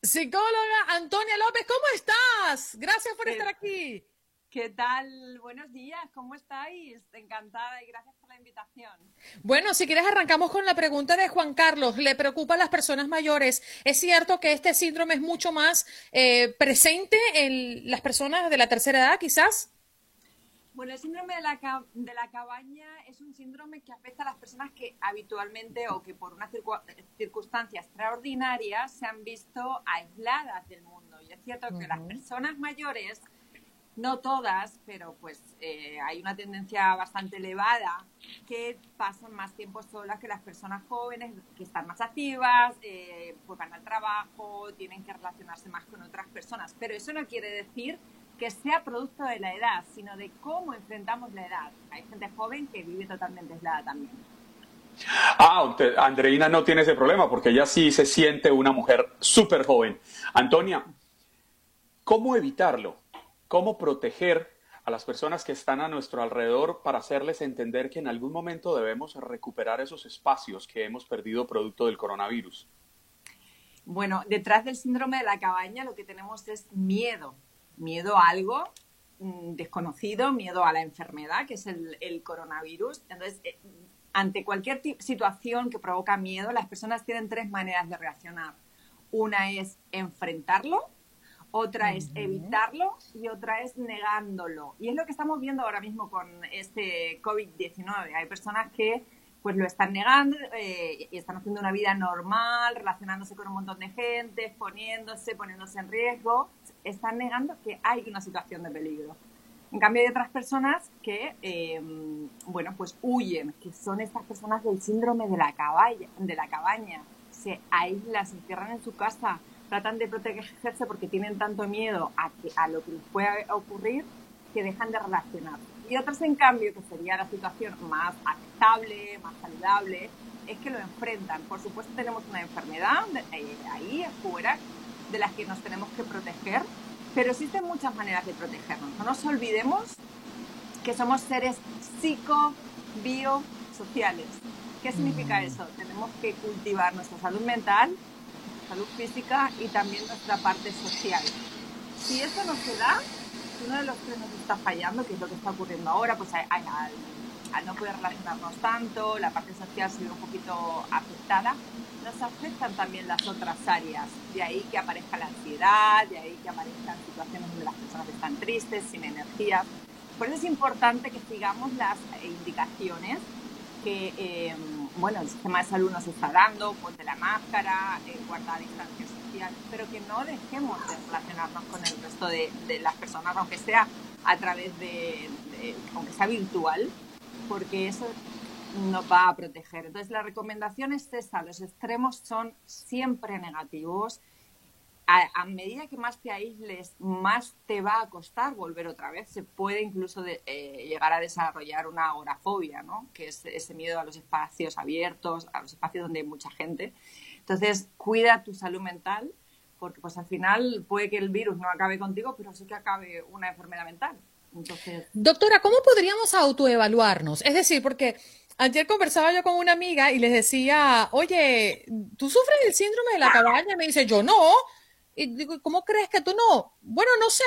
Psicóloga Antonia López, ¿cómo estás? Gracias por estar aquí. ¿Qué tal? Buenos días, ¿cómo estáis? Encantada y gracias invitación. Bueno, si quieres arrancamos con la pregunta de Juan Carlos. ¿Le preocupa a las personas mayores? ¿Es cierto que este síndrome es mucho más eh, presente en las personas de la tercera edad, quizás? Bueno, el síndrome de la, de la cabaña es un síndrome que afecta a las personas que habitualmente o que por una circunstancia extraordinaria se han visto aisladas del mundo. Y es cierto que las personas mayores no todas, pero pues eh, hay una tendencia bastante elevada que pasan más tiempo solas que las personas jóvenes, que están más activas, eh, pues van al trabajo, tienen que relacionarse más con otras personas. Pero eso no quiere decir que sea producto de la edad, sino de cómo enfrentamos la edad. Hay gente joven que vive totalmente aislada también. Ah, Andreina no tiene ese problema porque ella sí se siente una mujer súper joven. Antonia, ¿cómo evitarlo? Cómo proteger a las personas que están a nuestro alrededor para hacerles entender que en algún momento debemos recuperar esos espacios que hemos perdido producto del coronavirus. Bueno, detrás del síndrome de la cabaña lo que tenemos es miedo, miedo a algo mm, desconocido, miedo a la enfermedad, que es el, coronavirus. Entonces, eh, ante cualquier situación que provoca miedo, las personas tienen tres maneras de reaccionar. Una es enfrentarlo, otra es evitarlo y otra es negándolo. Y es lo que estamos viendo ahora mismo con este COVID-19. Hay personas que pues lo están negando eh, y están haciendo una vida normal, relacionándose con un montón de gente, exponiéndose, poniéndose en riesgo. Están negando que hay una situación de peligro. En cambio, hay otras personas que, em, bueno, pues huyen, que son estas personas del síndrome de la, caballa, de la cabaña. Se aíslan, se encierran en su casa, tratan de protegerse porque tienen tanto miedo a, que, a lo que les pueda ocurrir que dejan de relacionarse. Y otras, en cambio, que sería la situación más aceptable, más saludable, es que lo enfrentan. Por supuesto, tenemos una enfermedad eh, ahí afuera de las que nos tenemos que proteger, pero existen muchas maneras de protegernos. No nos olvidemos que somos seres psico-biosociales. ¿Qué significa mm. eso? Tenemos que cultivar nuestra salud mental, salud física y también nuestra parte social. Si eso no se da, uno de los tres nos está fallando, que es lo que está ocurriendo ahora, pues hay, al, al no poder relacionarnos tanto, la parte social se ve un poquito afectada, nos afectan también las otras áreas. De ahí que aparezca la ansiedad, de ahí que aparezcan situaciones donde las personas están tristes, sin energía. Por eso es importante que sigamos las indicaciones que, eh, bueno, el sistema de salud nos está dando, ponte la máscara, eh, guarda distancia social, pero que no dejemos de relacionarnos con el resto de, las personas, aunque sea a través de, de, aunque sea virtual, porque eso nos va a proteger. Entonces, la recomendación es esa, los extremos son siempre negativos. A, medida que más te aísles, más te va a costar volver otra vez. Se puede incluso eh, llegar a desarrollar una agorafobia, ¿no? que es ese miedo a los espacios abiertos, a los espacios donde hay mucha gente. Entonces, cuida tu salud mental, porque pues al final puede que el virus no acabe contigo, pero sí que acabe una enfermedad mental. Doctora, ¿cómo podríamos autoevaluarnos? Es decir, porque Ayer conversaba yo con una amiga y les decía, oye, ¿tú sufres el síndrome de la cabaña? Me dice, yo no. Y digo, ¿cómo crees que tú no? Bueno, no sé,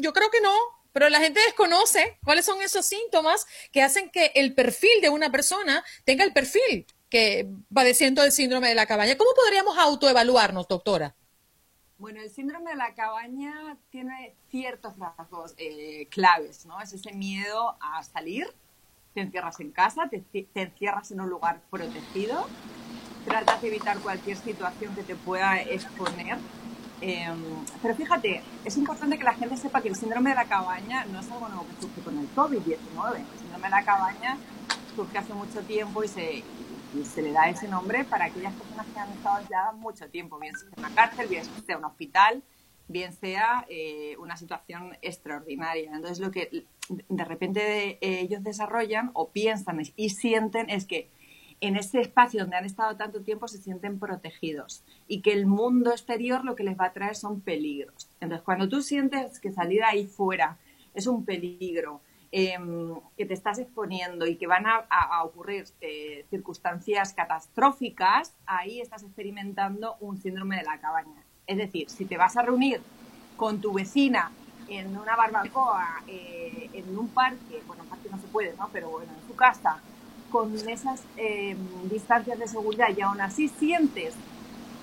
yo creo que no, pero la gente desconoce cuáles son esos síntomas que hacen que el perfil de una persona tenga el perfil que padeciendo el síndrome de la cabaña. ¿Cómo podríamos autoevaluarnos, doctora? Bueno, el síndrome de la cabaña tiene ciertos rasgos eh, claves, ¿no? Es ese miedo a salir, te encierras en casa, te, encierras en un lugar protegido, tratas de evitar cualquier situación que te pueda exponer. Em, pero fíjate, es importante que la gente sepa que el síndrome de la cabaña no es algo nuevo que surge con el COVID-19. El síndrome de la cabaña surge hace mucho tiempo y se, se le da ese nombre para aquellas personas que han estado aisladas mucho tiempo, bien sea una cárcel, bien sea un hospital, bien sea eh, una situación extraordinaria. Entonces, lo que de repente eh, ellos desarrollan o piensan y sienten es que en ese espacio donde han estado tanto tiempo se sienten protegidos y que el mundo exterior lo que les va a traer son peligros. Entonces, cuando tú sientes que salir ahí fuera es un peligro, em, que te estás exponiendo y que van a, ocurrir eh, circunstancias catastróficas, ahí estás experimentando un síndrome de la cabaña. Es decir, si te vas a reunir con tu vecina en una barbacoa, eh, en un parque, bueno, en parque no se puede, ¿no? Pero bueno, en su casa, con esas eh, distancias de seguridad y aún así sientes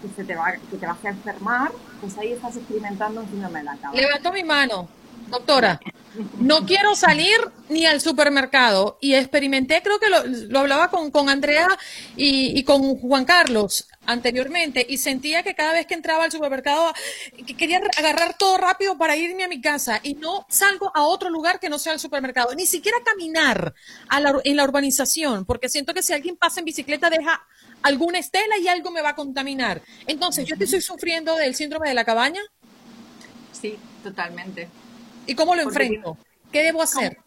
que, se te va, que te vas a enfermar, pues ahí estás experimentando un síndrome de la cabeza. Levanto mi mano, doctora. No quiero salir ni al supermercado y experimenté, creo que lo, lo hablaba con, con Andrea y, con Juan Carlos anteriormente y sentía que cada vez que entraba al supermercado que quería agarrar todo rápido para irme a mi casa y no salgo a otro lugar que no sea el supermercado, ni siquiera caminar a la, en la urbanización, porque siento que si alguien pasa en bicicleta deja alguna estela y algo me va a contaminar. Entonces, ¿yo estoy sufriendo del síndrome de la cabaña? Sí, totalmente. ¿Y cómo lo enfrento? ¿Qué debo hacer?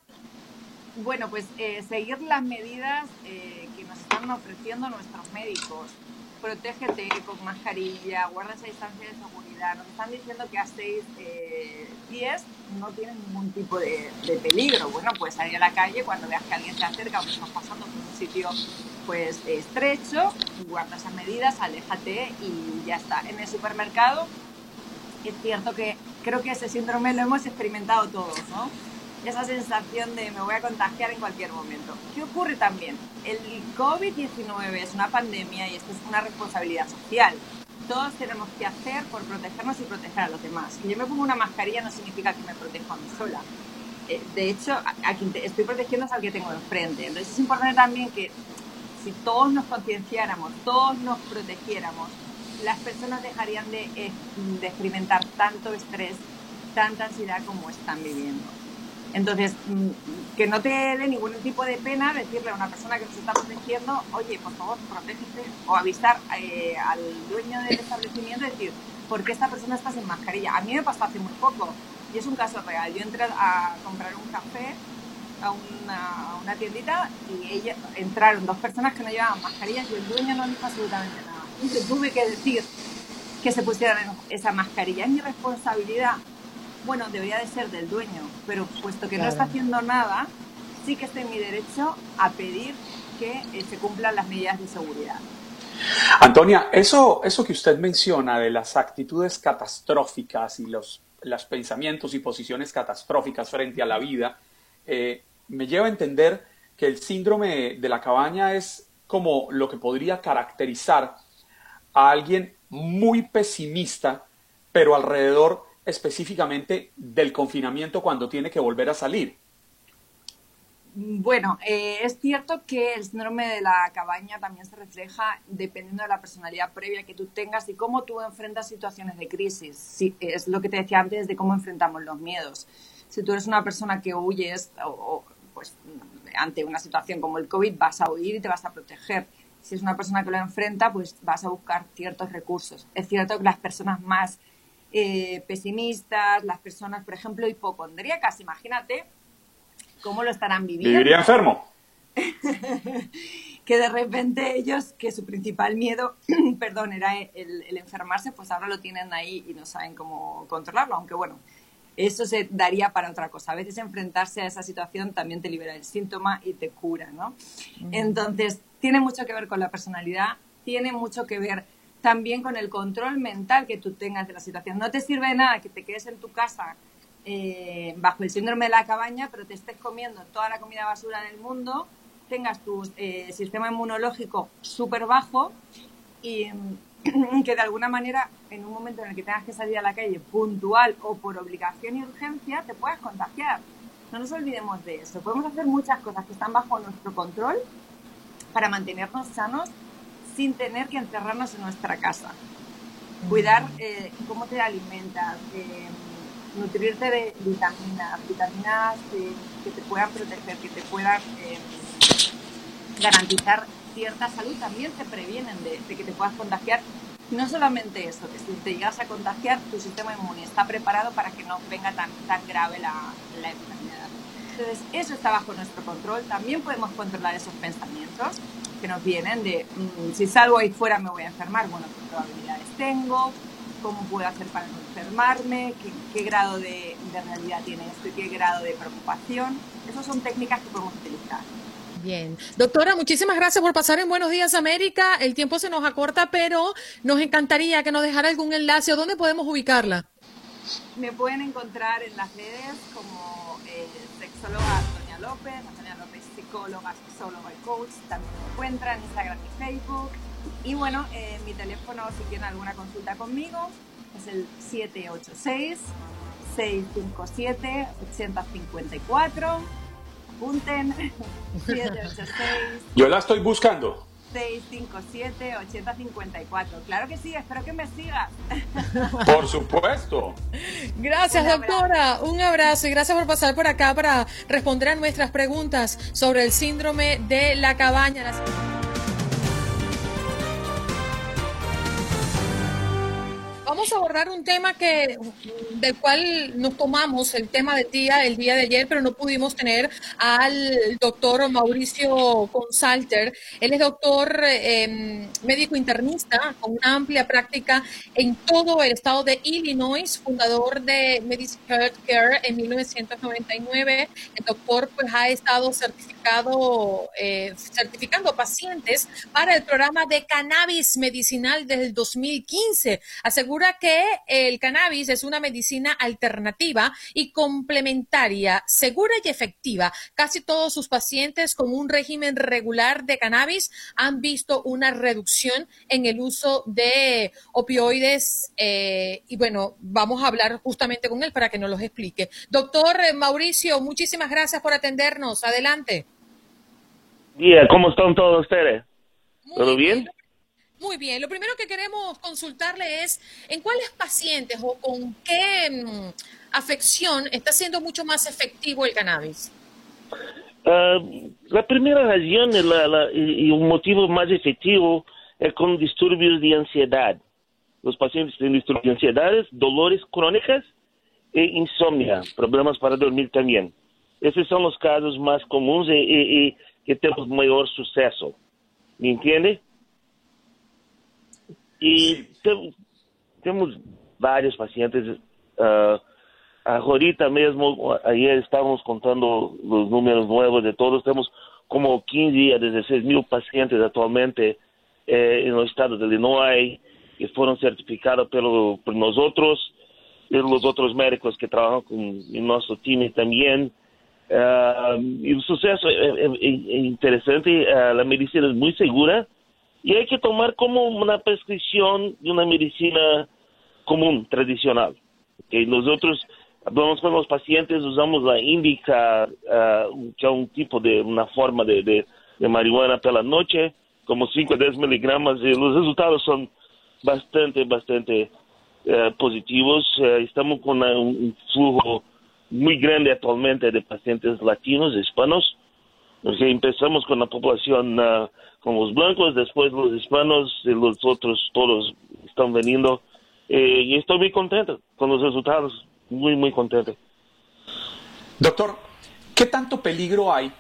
Bueno, pues eh, seguir las medidas eh, que nos están ofreciendo nuestros médicos. Protégete con mascarilla, guarda esa distancia de seguridad. Nos están diciendo que a 6 eh, pies no tienen ningún tipo de, peligro. Bueno, pues salir a la calle cuando veas que alguien se acerca o que estás pasando por un sitio pues estrecho, guarda esas medidas, aléjate y ya está. En el supermercado es cierto que creo que ese síndrome lo hemos experimentado todos, ¿no? Esa sensación de me voy a contagiar en cualquier momento. ¿Qué ocurre también? El COVID-19 es una pandemia y esto es una responsabilidad social. Todos tenemos que hacer por protegernos y proteger a los demás. Si yo me pongo una mascarilla no significa que me protejo a mí sola. Eh, de hecho, a quien estoy protegiendo es al que tengo enfrente. Entonces es importante también que si todos nos concienciáramos, todos nos protegiéramos, las personas dejarían de, eh, de experimentar tanto estrés, tanta ansiedad como están viviendo. Entonces, mm, que no te dé ningún tipo de pena decirle a una persona que nos está protegiendo, oye, por favor, protégete, o avisar eh, al dueño del establecimiento y decir, ¿por qué esta persona está sin mascarilla? A mí me pasó hace muy poco, y es un caso real. Yo entré a comprar un café a una, tiendita y ella, entraron dos personas que no llevaban mascarillas y el dueño no dijo absolutamente nada. Y tuve que decir que se pusieran esa mascarilla. Es mi responsabilidad bueno, debería de ser del dueño, pero puesto que no está haciendo nada, sí que está en mi derecho a pedir que eh, se cumplan las medidas de seguridad. Antonia, eso, eso que usted menciona de las actitudes catastróficas y los, los pensamientos y posiciones catastróficas frente a la vida, eh, me lleva a entender que el síndrome de la cabaña es como lo que podría caracterizar a alguien muy pesimista, pero alrededor específicamente del confinamiento cuando tiene que volver a salir? Bueno, eh, es cierto que el síndrome de la cabaña también se refleja dependiendo de la personalidad previa que tú tengas y cómo tú enfrentas situaciones de crisis. es lo que te decía antes de cómo enfrentamos los miedos. Si tú eres una persona que huyes o, pues, ante una situación como el COVID, vas a huir y te vas a proteger. Si es una persona que lo enfrenta, pues vas a buscar ciertos recursos. Es cierto que las personas más eh, pesimistas, las personas, por ejemplo, hipocondríacas, imagínate cómo lo estarán viviendo. Viviría enfermo. <laughs> que de repente ellos, que su principal miedo, <clears throat> perdón, era el, enfermarse, pues ahora lo tienen ahí y no saben cómo controlarlo, aunque bueno, eso se daría para otra cosa. A veces enfrentarse a esa situación también te libera el síntoma y te cura, ¿no? Entonces, tiene mucho que ver con la personalidad, tiene mucho que ver también con el control mental que tú tengas de la situación. No te sirve de nada que te quedes en tu casa eh, bajo el síndrome de la cabaña, pero te estés comiendo toda la comida basura del mundo, tengas tu eh, sistema inmunológico súper bajo y <clears throat> que de alguna manera en un momento en el que tengas que salir a la calle puntual o por obligación y urgencia, te puedas contagiar. No nos olvidemos de eso. Podemos hacer muchas cosas que están bajo nuestro control para mantenernos sanos sin tener que encerrarnos en nuestra casa. Cuidar eh, cómo te alimentas, eh, nutrirte de vitaminas, vitaminas que te puedan proteger, que te puedan eh, garantizar cierta salud, también te previenen de, que te puedas contagiar. No solamente eso, que si te llegas a contagiar, tu sistema inmune está preparado para que no venga tan, tan grave la, la enfermedad. Entonces, eso está bajo nuestro control. También podemos controlar esos pensamientos que nos vienen de mm, si salgo ahí fuera me voy a enfermar, bueno, qué probabilidades tengo, cómo puedo hacer para no enfermarme, qué, grado de, realidad tiene esto y qué grado de preocupación. Esas son técnicas que podemos utilizar. Bien. Doctora, muchísimas gracias por pasar en Buenos Días América. El tiempo se nos acorta, pero nos encantaría que nos dejara algún enlace o dónde podemos ubicarla. Me pueden encontrar en las redes como eh, sexóloga Antonia López, Psicóloga, sexóloga y coach, también me encuentran en Instagram y Facebook. Y bueno, eh, mi teléfono, si quieren alguna consulta conmigo, es el 786-657-8054. Apunten, <laughs> 786. Yo la estoy buscando. 657-8054. Claro que sí, espero que me sigas. <laughs> Por supuesto. Gracias, doctora. Un abrazo y gracias por pasar por acá para responder a nuestras preguntas sobre el síndrome de la cabaña. Vamos a abordar un tema que del cual nos tomamos el tema del día el día de ayer, pero no pudimos tener al doctor Mauricio Consalter. Él es doctor em, médico internista con una amplia práctica en todo el estado de Illinois, fundador de Medicare Care en 1999. El doctor pues ha estado certificado, eh, certificando pacientes para el programa de cannabis medicinal desde el 2015. Asegura que el cannabis es una medicina alternativa y complementaria, segura y efectiva. Casi todos sus pacientes con un régimen regular de cannabis han visto una reducción en el uso de opioides. Eh, y bueno, vamos a hablar justamente con él para que nos los explique. Doctor Mauricio, muchísimas gracias por atendernos. Adelante. Bien, ¿cómo están todos ustedes? ¿Todo bien? Muy bien. Lo primero que queremos consultarle es en cuáles pacientes o con qué mm, afección está siendo mucho más efectivo el cannabis. Ah, la primera razón y, un motivo más efectivo es con disturbios de ansiedad. Los pacientes tienen disturbios de ansiedad, dolores crónicas e insomnia, problemas para dormir también. Esos son los casos más comunes y, que tenemos mayor suceso. ¿Me entiende? Y tenemos varios pacientes. Uh, ahorita mismo, ayer estábamos contando los números nuevos de todos. Tenemos como 15 a 16 mil pacientes actualmente eh, en los estados de Illinois que fueron certificados por, por nosotros y los otros médicos que trabajan con en nuestro team también. Uh, y el suceso es, interesante, uh, la medicina es muy segura y hay que tomar como una prescripción de una medicina común, tradicional. Okay? Nosotros hablamos con los pacientes, usamos la indica, uh, que es un tipo de, una forma de, marihuana pela noche, como 5 a 10 miligramos, y los resultados son bastante, bastante positivos. estamos con un flujo muy grande actualmente de pacientes latinos, hispanos. Empezamos con la población uh, con los blancos, después los hispanos y los otros todos están veniendo. Eh, y estoy muy contento con los resultados, muy, muy contento. Doctor, ¿qué tanto peligro hay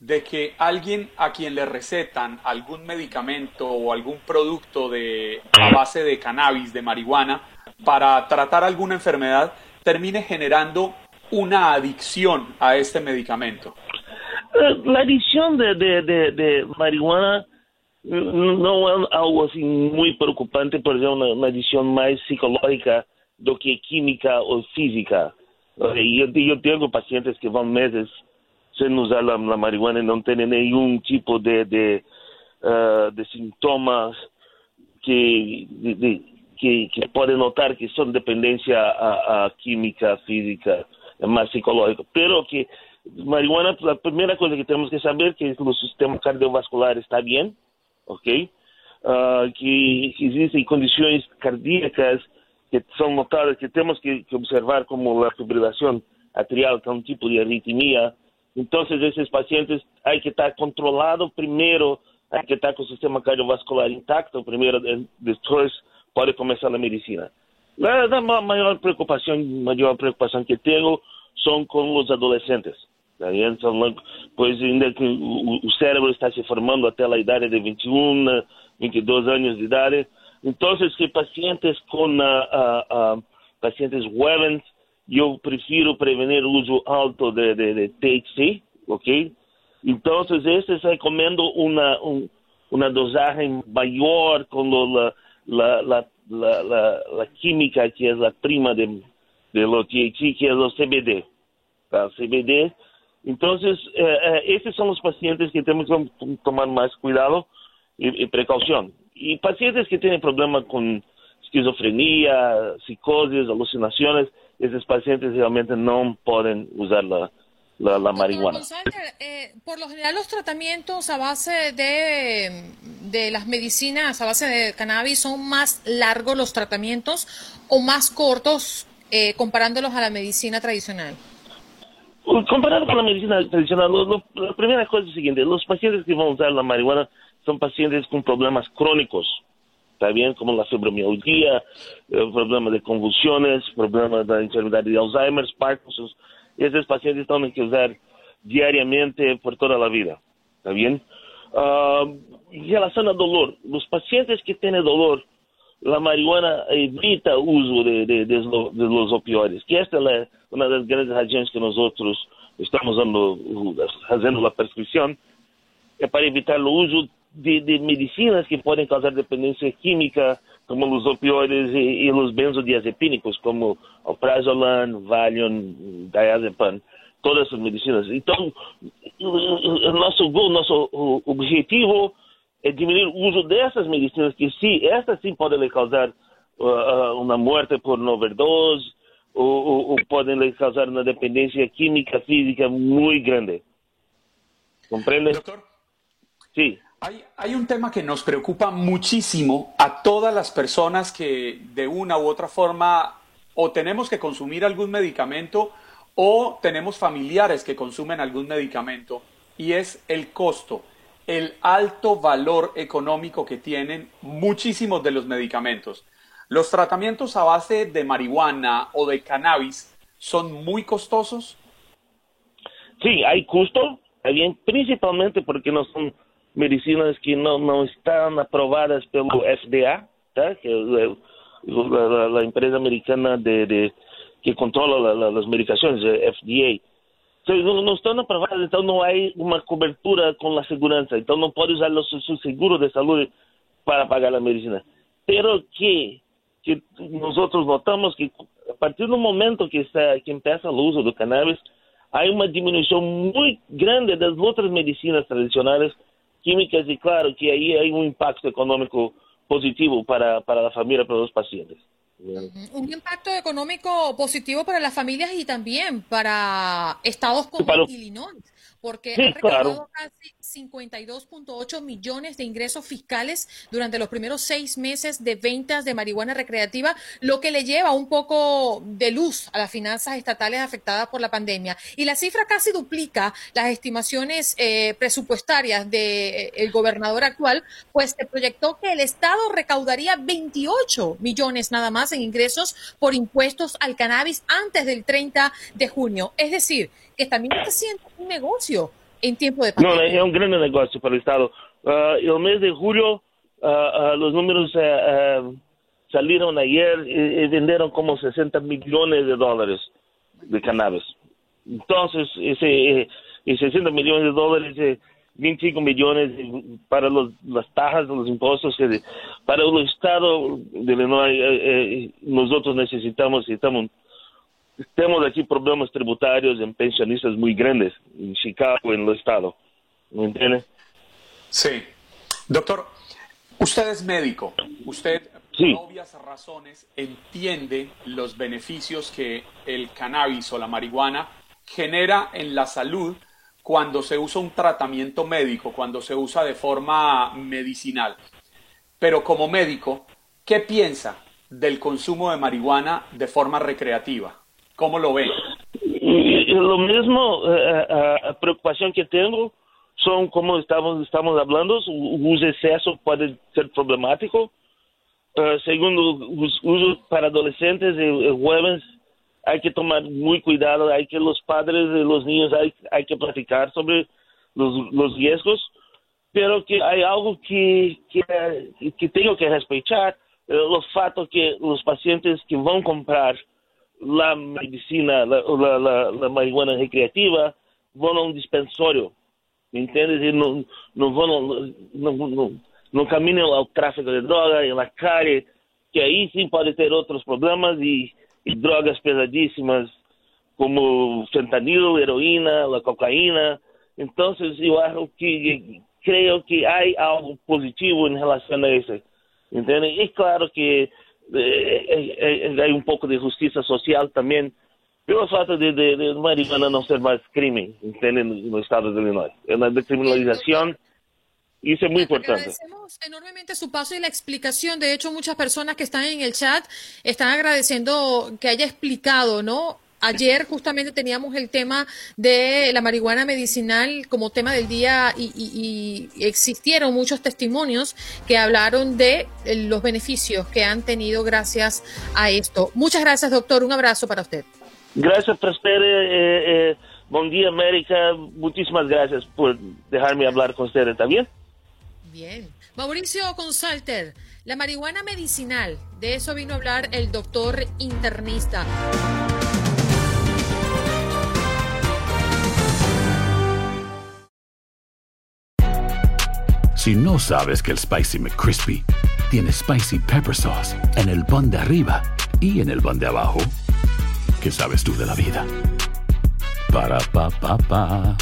de que alguien a quien le recetan algún medicamento o algún producto de, a base de cannabis, de marihuana, para tratar alguna enfermedad, termine generando una adicción a este medicamento? Eh, la adicción de, de, marihuana mm, no es algo así muy preocupante, pero es una, adicción más psicológica do que química o física. Yo, yo tengo pacientes que van meses sin usar la, marihuana y no tienen ningún tipo de, de, uh, de síntomas que, que, que, pueden notar que son dependencia a, a química, física más psicológico. Pero que marihuana, la primera cosa que tenemos que saber que el sistema cardiovascular está bien, ¿ok? Uh, que, existen condiciones cardíacas que son notadas, que tenemos que, observar como la fibrilación atrial, que es un tipo de arritmia. Entonces, esos pacientes hay que estar controlado primero, hay que estar con el sistema cardiovascular intacto primero, después puede comenzar la medicina. La, la mayor preocupación, mayor preocupación que tengo son con los adolescentes. pues el cerebro está se formando hasta la edad de 21, 22 años de edad. Entonces, que pacientes con uh, uh, pacientes jóvenes, yo prefiero prevenir el uso alto de, de, THC, ¿ok? Entonces, este está comiendo una, una dosaje mayor con la, la, la la, la, la química que es la prima de, de lo THC, que es lo CBD. CBD. Entonces, eh, eh, estos son los pacientes que tenemos que tomar más cuidado y, precaución. Y pacientes que tienen problemas con esquizofrenia, psicosis, alucinaciones, esos pacientes realmente no pueden usar la, la, marihuana. Eh, por lo general los tratamientos a base de, de las medicinas, a base de cannabis, son más largos los tratamientos o más cortos eh, comparándolos a la medicina tradicional. Comparado con la medicina tradicional, la primera cosa es la siguiente, los pacientes que van a usar la marihuana son pacientes con problemas crónicos, está bien, como la fibromialgia, eh, problemas de convulsiones, problemas de enfermedad de Alzheimer, Parkinson, esos pacientes tienen que usar diariamente por toda la vida. ¿Está bien? Uh, en relación al dolor, los pacientes que tienen dolor, la marihuana evita el uso de, de, los opioides, que esta es una de las grandes razones que nosotros estamos dando, fazendo a prescrição, é para evitar o uso de, de, medicinas que podem causar dependência química, como os opioides e, e os benzodiazepínicos, como o prazolam, Valium, diazepam, todas essas medicinas. Então, o nosso gol, nosso objetivo é diminuir o uso dessas medicinas, que essas sim podem lhe causar uh, uma morte por overdose, ou, ou, ou podem lhe causar uma dependência química, física muito grande. ¿Comprende? Doctor. Sí. Hay, hay, un tema que nos preocupa muchísimo a todas las personas que de una u otra forma o tenemos que consumir algún medicamento o tenemos familiares que consumen algún medicamento y es el costo, el alto valor económico que tienen muchísimos de los medicamentos. ¿Los tratamientos a base de marihuana o de cannabis son muy costosos? Sí, hay costo, principalmente porque no son medicinas que no, no están aprobadas pelo FDA, tá? que es la, la, empresa americana de, de que controla la, las medicaciones, FDA. Então, não estão aprovadas, então não há uma cobertura com a segurança. Então não pode usar o seu seguro de saúde para pagar a medicina. Pero que, que nós notamos que a partir do momento que, está, que uso do cannabis, há uma diminuição muito grande das outras medicinas tradicionais químicas e claro que aí há um impacto econômico positivo para, para a família, para os pacientes. Un impacto económico positivo para las familias y también para estados como Illinois, porque ha recaudado casi 52.8 millones de ingresos fiscales durante los primeros seis meses de ventas de marihuana recreativa, lo que le lleva un poco de luz a las finanzas estatales afectadas por la pandemia. Y la cifra casi duplica las estimaciones eh, presupuestarias del eh, gobernador actual, pues se proyectó que el Estado recaudaría 28 millones nada más en ingresos por impuestos al cannabis antes del 30 de junio. Es decir, que también está siendo un negocio en tiempo de pandemia. No, es un gran negocio para el Estado. Uh, el mes de julio, uh, uh, los números salieron ayer y, vendieron como 60 millones de dólares de cannabis. Entonces, ese, ese 60 millones de dólares, 25 millones para los, las tajas, los impuestos que para el Estado de Illinois eh, eh, nosotros necesitamos, necesitamos tenemos aquí problemas tributarios en pensionistas muy grandes en Chicago, en el estado. ¿Me entiende? Sí. Doctor, usted es médico. Usted, por obvias razones, entiende los beneficios que el cannabis o la marihuana genera en la salud cuando se usa un tratamiento médico, cuando se usa de forma medicinal. Pero como médico, ¿qué piensa del consumo de marihuana de forma recreativa? ¿Cómo lo ve? Lo mismo, eh, eh, a preocupación que tengo son, como estamos, estamos hablando, o uso exceso puede ser problemático. Uh, segundo, os uso para adolescentes e jóvenes hay que tomar muy cuidado, hay que los padres de los niños hay, hay que platicar sobre los, los riesgos, pero que hay algo que, que, que tengo que respetar, eh, los fatos que los pacientes que van a comprar la medicina, la, marihuana recreativa, vão a um dispensório, entende? E não, não vão, não, não, não caminham ao tráfico de droga, na calle, que aí sim pode ter outros problemas e, e drogas pesadíssimas, como fentanil, heroína, a cocaína. Então, eu acho que, creio que há algo positivo em relação a isso, entende? E claro que eh, eh, hay un poco de justicia social también, pero falta de, de, de marihuana no ser más crimen en los estados de Illinois. La decriminalización y eso es muy importante. Agradecemos enormemente su paso y la explicación. De hecho, muchas personas que están en el chat están agradeciendo que haya explicado, ¿no? Ayer justamente teníamos el tema de la marihuana medicinal como tema del día y, existieron muchos testimonios que hablaron de los beneficios que han tenido gracias a esto. Muchas gracias, doctor. Un abrazo para usted. Gracias, Prosper. Eh, eh, buen día, América. Muchísimas gracias por dejarme hablar con ustedes también. Bien. Mauricio Consalter, la marihuana medicinal, de eso vino a hablar el doctor internista. Si no sabes que el Spicy McCrispy tiene Spicy Pepper Sauce en el pan de arriba y en el pan de abajo, ¿qué sabes tú de la vida? Para, pa, pa, pa.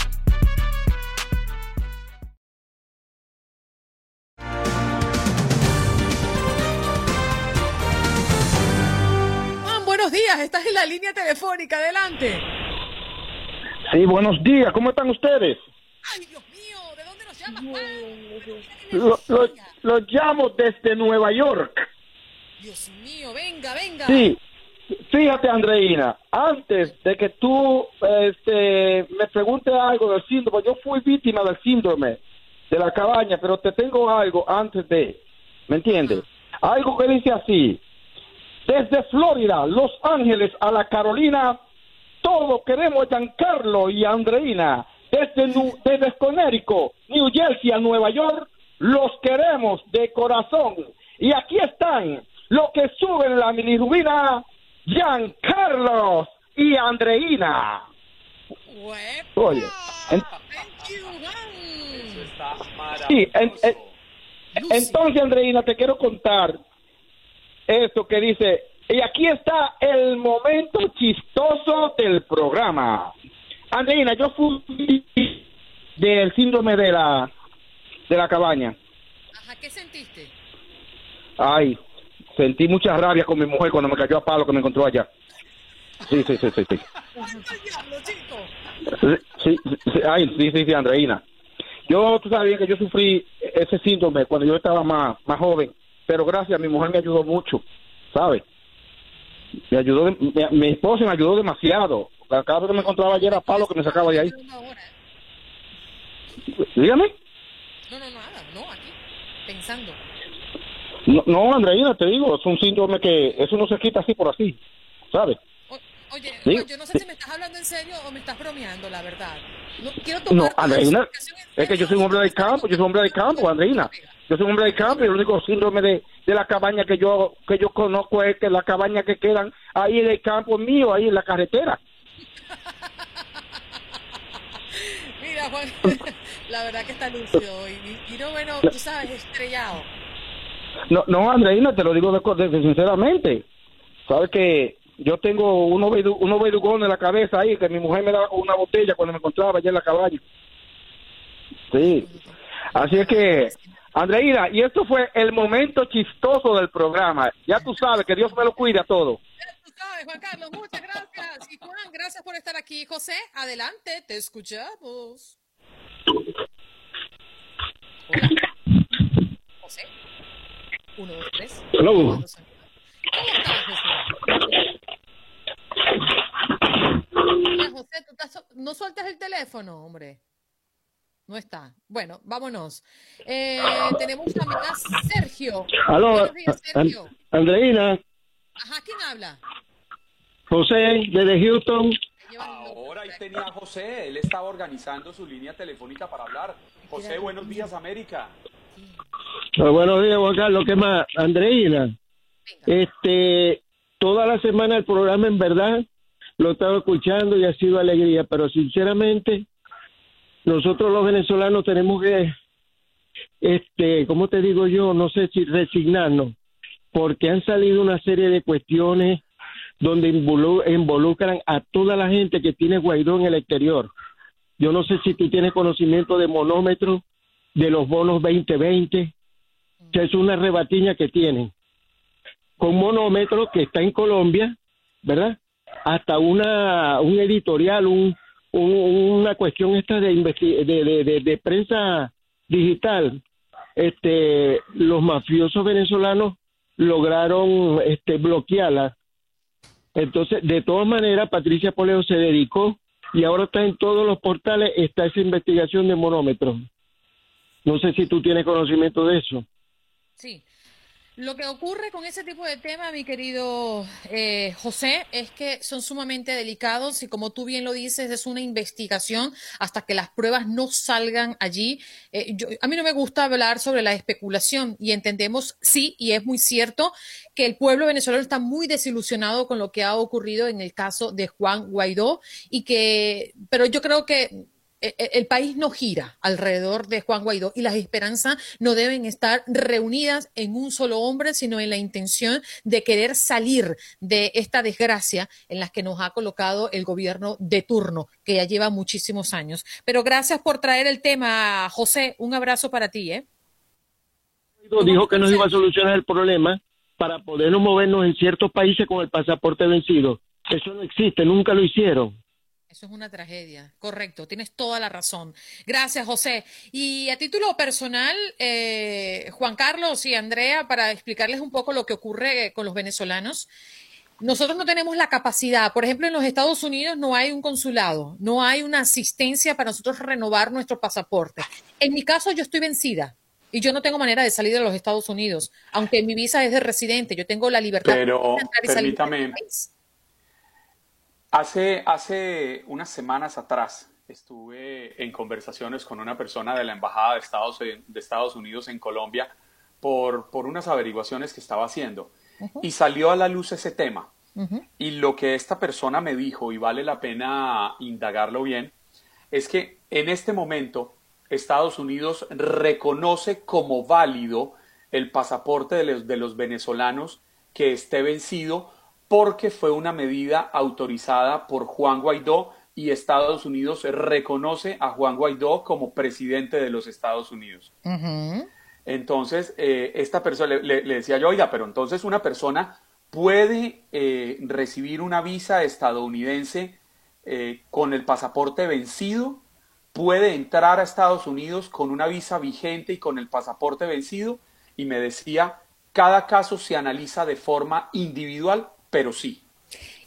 Juan, buenos días. Estás en la línea telefónica. Adelante. Sí, buenos días. ¿Cómo están ustedes? Ay, Dios mío. ¿De dónde nos llamas, Juan? Lo, lo- lo llamo desde Nueva York. Dios mío. Venga, venga. Sí. Fíjate, Andreina, antes de que tú este, me preguntes algo del síndrome, yo fui víctima del síndrome de la cabaña, pero te tengo algo antes de, ¿me entiendes? Algo que dice así, desde Florida, Los Ángeles a la Carolina, todos queremos a Giancarlo y a Andreina. Desde, desde Connecticut, New Jersey a Nueva York, los queremos de corazón. Y aquí están los que suben la milirubina, Giancarlos y Andreina. Oye, en- sí, en- en- entonces, Andreina, te quiero contar esto que dice, y aquí está el momento chistoso del programa. Andreina, yo fui del síndrome de la de la cabaña. Ajá, ¿qué sentiste? Ay, sentí mucha rabia con mi mujer cuando me cayó a palo que me encontró allá. Sí, sí, sí, sí, sí. Sí, sí, ay, sí, sí, sí, Andreina. Yo, tú sabes bien que yo sufrí ese síndrome cuando yo estaba más, más joven, pero gracias, mi mujer me ayudó mucho, ¿sabes? Me ayudó, mi, mi esposa me ayudó demasiado. Cada vez que me encontraba ayer a palo que me sacaba de ahí. Dígame. No, no, nada. No, aquí. Pensando. No, no, Andreina, te digo, es un síndrome que eso no se quita así por así, ¿sabes? Oye, Sí. Yo no sé si me estás hablando en serio o me estás bromeando, la verdad. No, quiero tomar No, Andreina, es que yo soy un hombre del campo, yo soy un hombre del campo, Andreina. Yo soy un hombre del campo y el único síndrome de, de la cabaña que yo que yo conozco es que la cabaña que quedan ahí en el campo mío, ahí en la carretera. <laughs> Mira, Juan, <laughs> la verdad que está lúcido hoy. Y, y no, bueno, tú sabes, estrellado. No, no, Andreina, te lo digo de, de- sinceramente. Sabes que yo tengo unos, verdugones en la cabeza ahí que mi mujer me daba con una botella cuando me encontraba allá en la cabaña. Sí. Así es que, Andreina, y esto fue el momento chistoso del programa. Ya tú sabes que Dios me lo cuide a todo. Sabes, Juan Carlos, muchas gracias. Y Juan, gracias por estar aquí. José, adelante, te escuchamos. Hola. José. Uno, dos, tres. Hello. ¿Cómo estás, José? Mira, José, tú estás- no sueltes el teléfono, hombre. No está. Bueno, vámonos. Eh, tenemos también a Sergio. Aló, Sergio. An- Andreina, Ajá, ¿quién habla? José, desde Houston. Ahora ahí tenía a José, él estaba organizando su línea telefónica para hablar. José, buenos días, América. Ah, buenos días, Juan Carlos. ¿Qué más? Andreina, este, toda la semana el programa en verdad lo he estado escuchando y ha sido alegría, pero sinceramente nosotros los venezolanos tenemos que, este, ¿cómo te digo yo? No sé si resignarnos, porque han salido una serie de cuestiones donde involu- involucran a toda la gente que tiene Guaidó en el exterior. Yo no sé si tú tienes conocimiento de monómetro, de los bonos 2020, que es una rebatiña que tienen. Con monómetro que está en Colombia, ¿verdad? Hasta una un editorial, un, un- una cuestión esta de- de prensa digital. Este, los mafiosos venezolanos lograron este, bloquearla. Entonces, de todas maneras, Patricia Poleo se dedicó y ahora está en todos los portales, está esa investigación de monómetros. No sé si tú tienes conocimiento de eso. Sí. Lo que ocurre con ese tipo de temas, mi querido eh, José, es que son sumamente delicados y como tú bien lo dices, es una investigación hasta que las pruebas no salgan allí. Eh, a mí no me gusta hablar sobre la especulación y entendemos, sí, y es muy cierto, que el pueblo venezolano está muy desilusionado con lo que ha ocurrido en el caso de Juan Guaidó y que, pero yo creo que el país no gira alrededor de Juan Guaidó y las esperanzas no deben estar reunidas en un solo hombre, sino en la intención de querer salir de esta desgracia en la que nos ha colocado el gobierno de turno, que ya lleva muchísimos años. Pero gracias por traer el tema, José. Un abrazo para ti. ¿eh? Dijo que nos iba a solucionar el problema para podernos movernos en ciertos países con el pasaporte vencido. Eso no existe, nunca lo hicieron. Eso es una tragedia, correcto, tienes toda la razón. Gracias, José. Y a título personal, eh, Juan Carlos y Andrea, para explicarles un poco lo que ocurre con los venezolanos. Nosotros no tenemos la capacidad, por ejemplo, en los Estados Unidos no hay un consulado, no hay una asistencia para nosotros renovar nuestro pasaporte. En mi caso, yo estoy vencida y yo no tengo manera de salir de los Estados Unidos, aunque mi visa es de residente, yo tengo la libertad de entrar y salir del país. Hace, hace unas semanas atrás estuve en conversaciones con una persona de la Embajada de Estados, de Estados Unidos en Colombia por, por unas averiguaciones que estaba haciendo. Y salió a la luz ese tema. Y lo que esta persona me dijo, y vale la pena indagarlo bien, es que en este momento Estados Unidos reconoce como válido el pasaporte de los, de los venezolanos que esté vencido porque fue una medida autorizada por Juan Guaidó y Estados Unidos reconoce a Juan Guaidó como presidente de los Estados Unidos. Entonces, eh, esta persona le, decía yo, oiga, pero entonces una persona puede eh, recibir una visa estadounidense eh, con el pasaporte vencido, puede entrar a Estados Unidos con una visa vigente y con el pasaporte vencido, y me decía, cada caso se analiza de forma individual pero sí.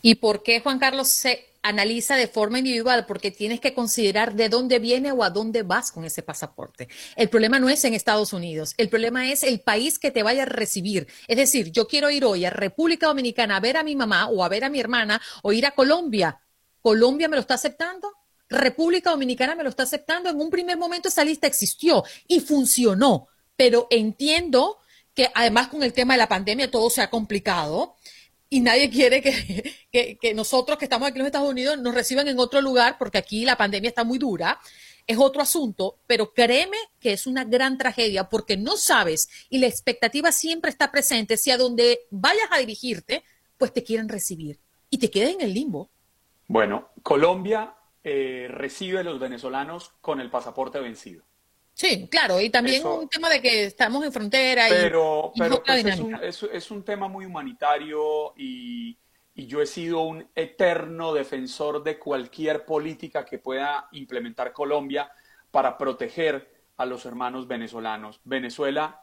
¿Y por qué, Juan Carlos, se analiza de forma individual? Porque tienes que considerar de dónde viene o a dónde vas con ese pasaporte. El problema no es en Estados Unidos, el problema es el país que te vaya a recibir. Es decir, yo quiero ir hoy a República Dominicana a ver a mi mamá o a ver a mi hermana o ir a Colombia. ¿Colombia me lo está aceptando? República Dominicana me lo está aceptando. En un primer momento esa lista existió y funcionó, pero entiendo que además con el tema de la pandemia todo se ha complicado y nadie quiere <laughs> que, nosotros que estamos aquí en los Estados Unidos nos reciban en otro lugar porque aquí la pandemia está muy dura. Es otro asunto, pero créeme que es una gran tragedia porque no sabes y la expectativa siempre está presente si a donde vayas a dirigirte, pues te quieren recibir y te quedas en el limbo. Bueno, Colombia eh, recibe a los venezolanos con el pasaporte vencido. Sí, claro, y también un tema de que estamos en frontera. Pero, y, pero pues, es, un, es, un, tema muy humanitario y, y, yo he sido un eterno defensor de cualquier política que pueda implementar Colombia para proteger a los hermanos venezolanos. Venezuela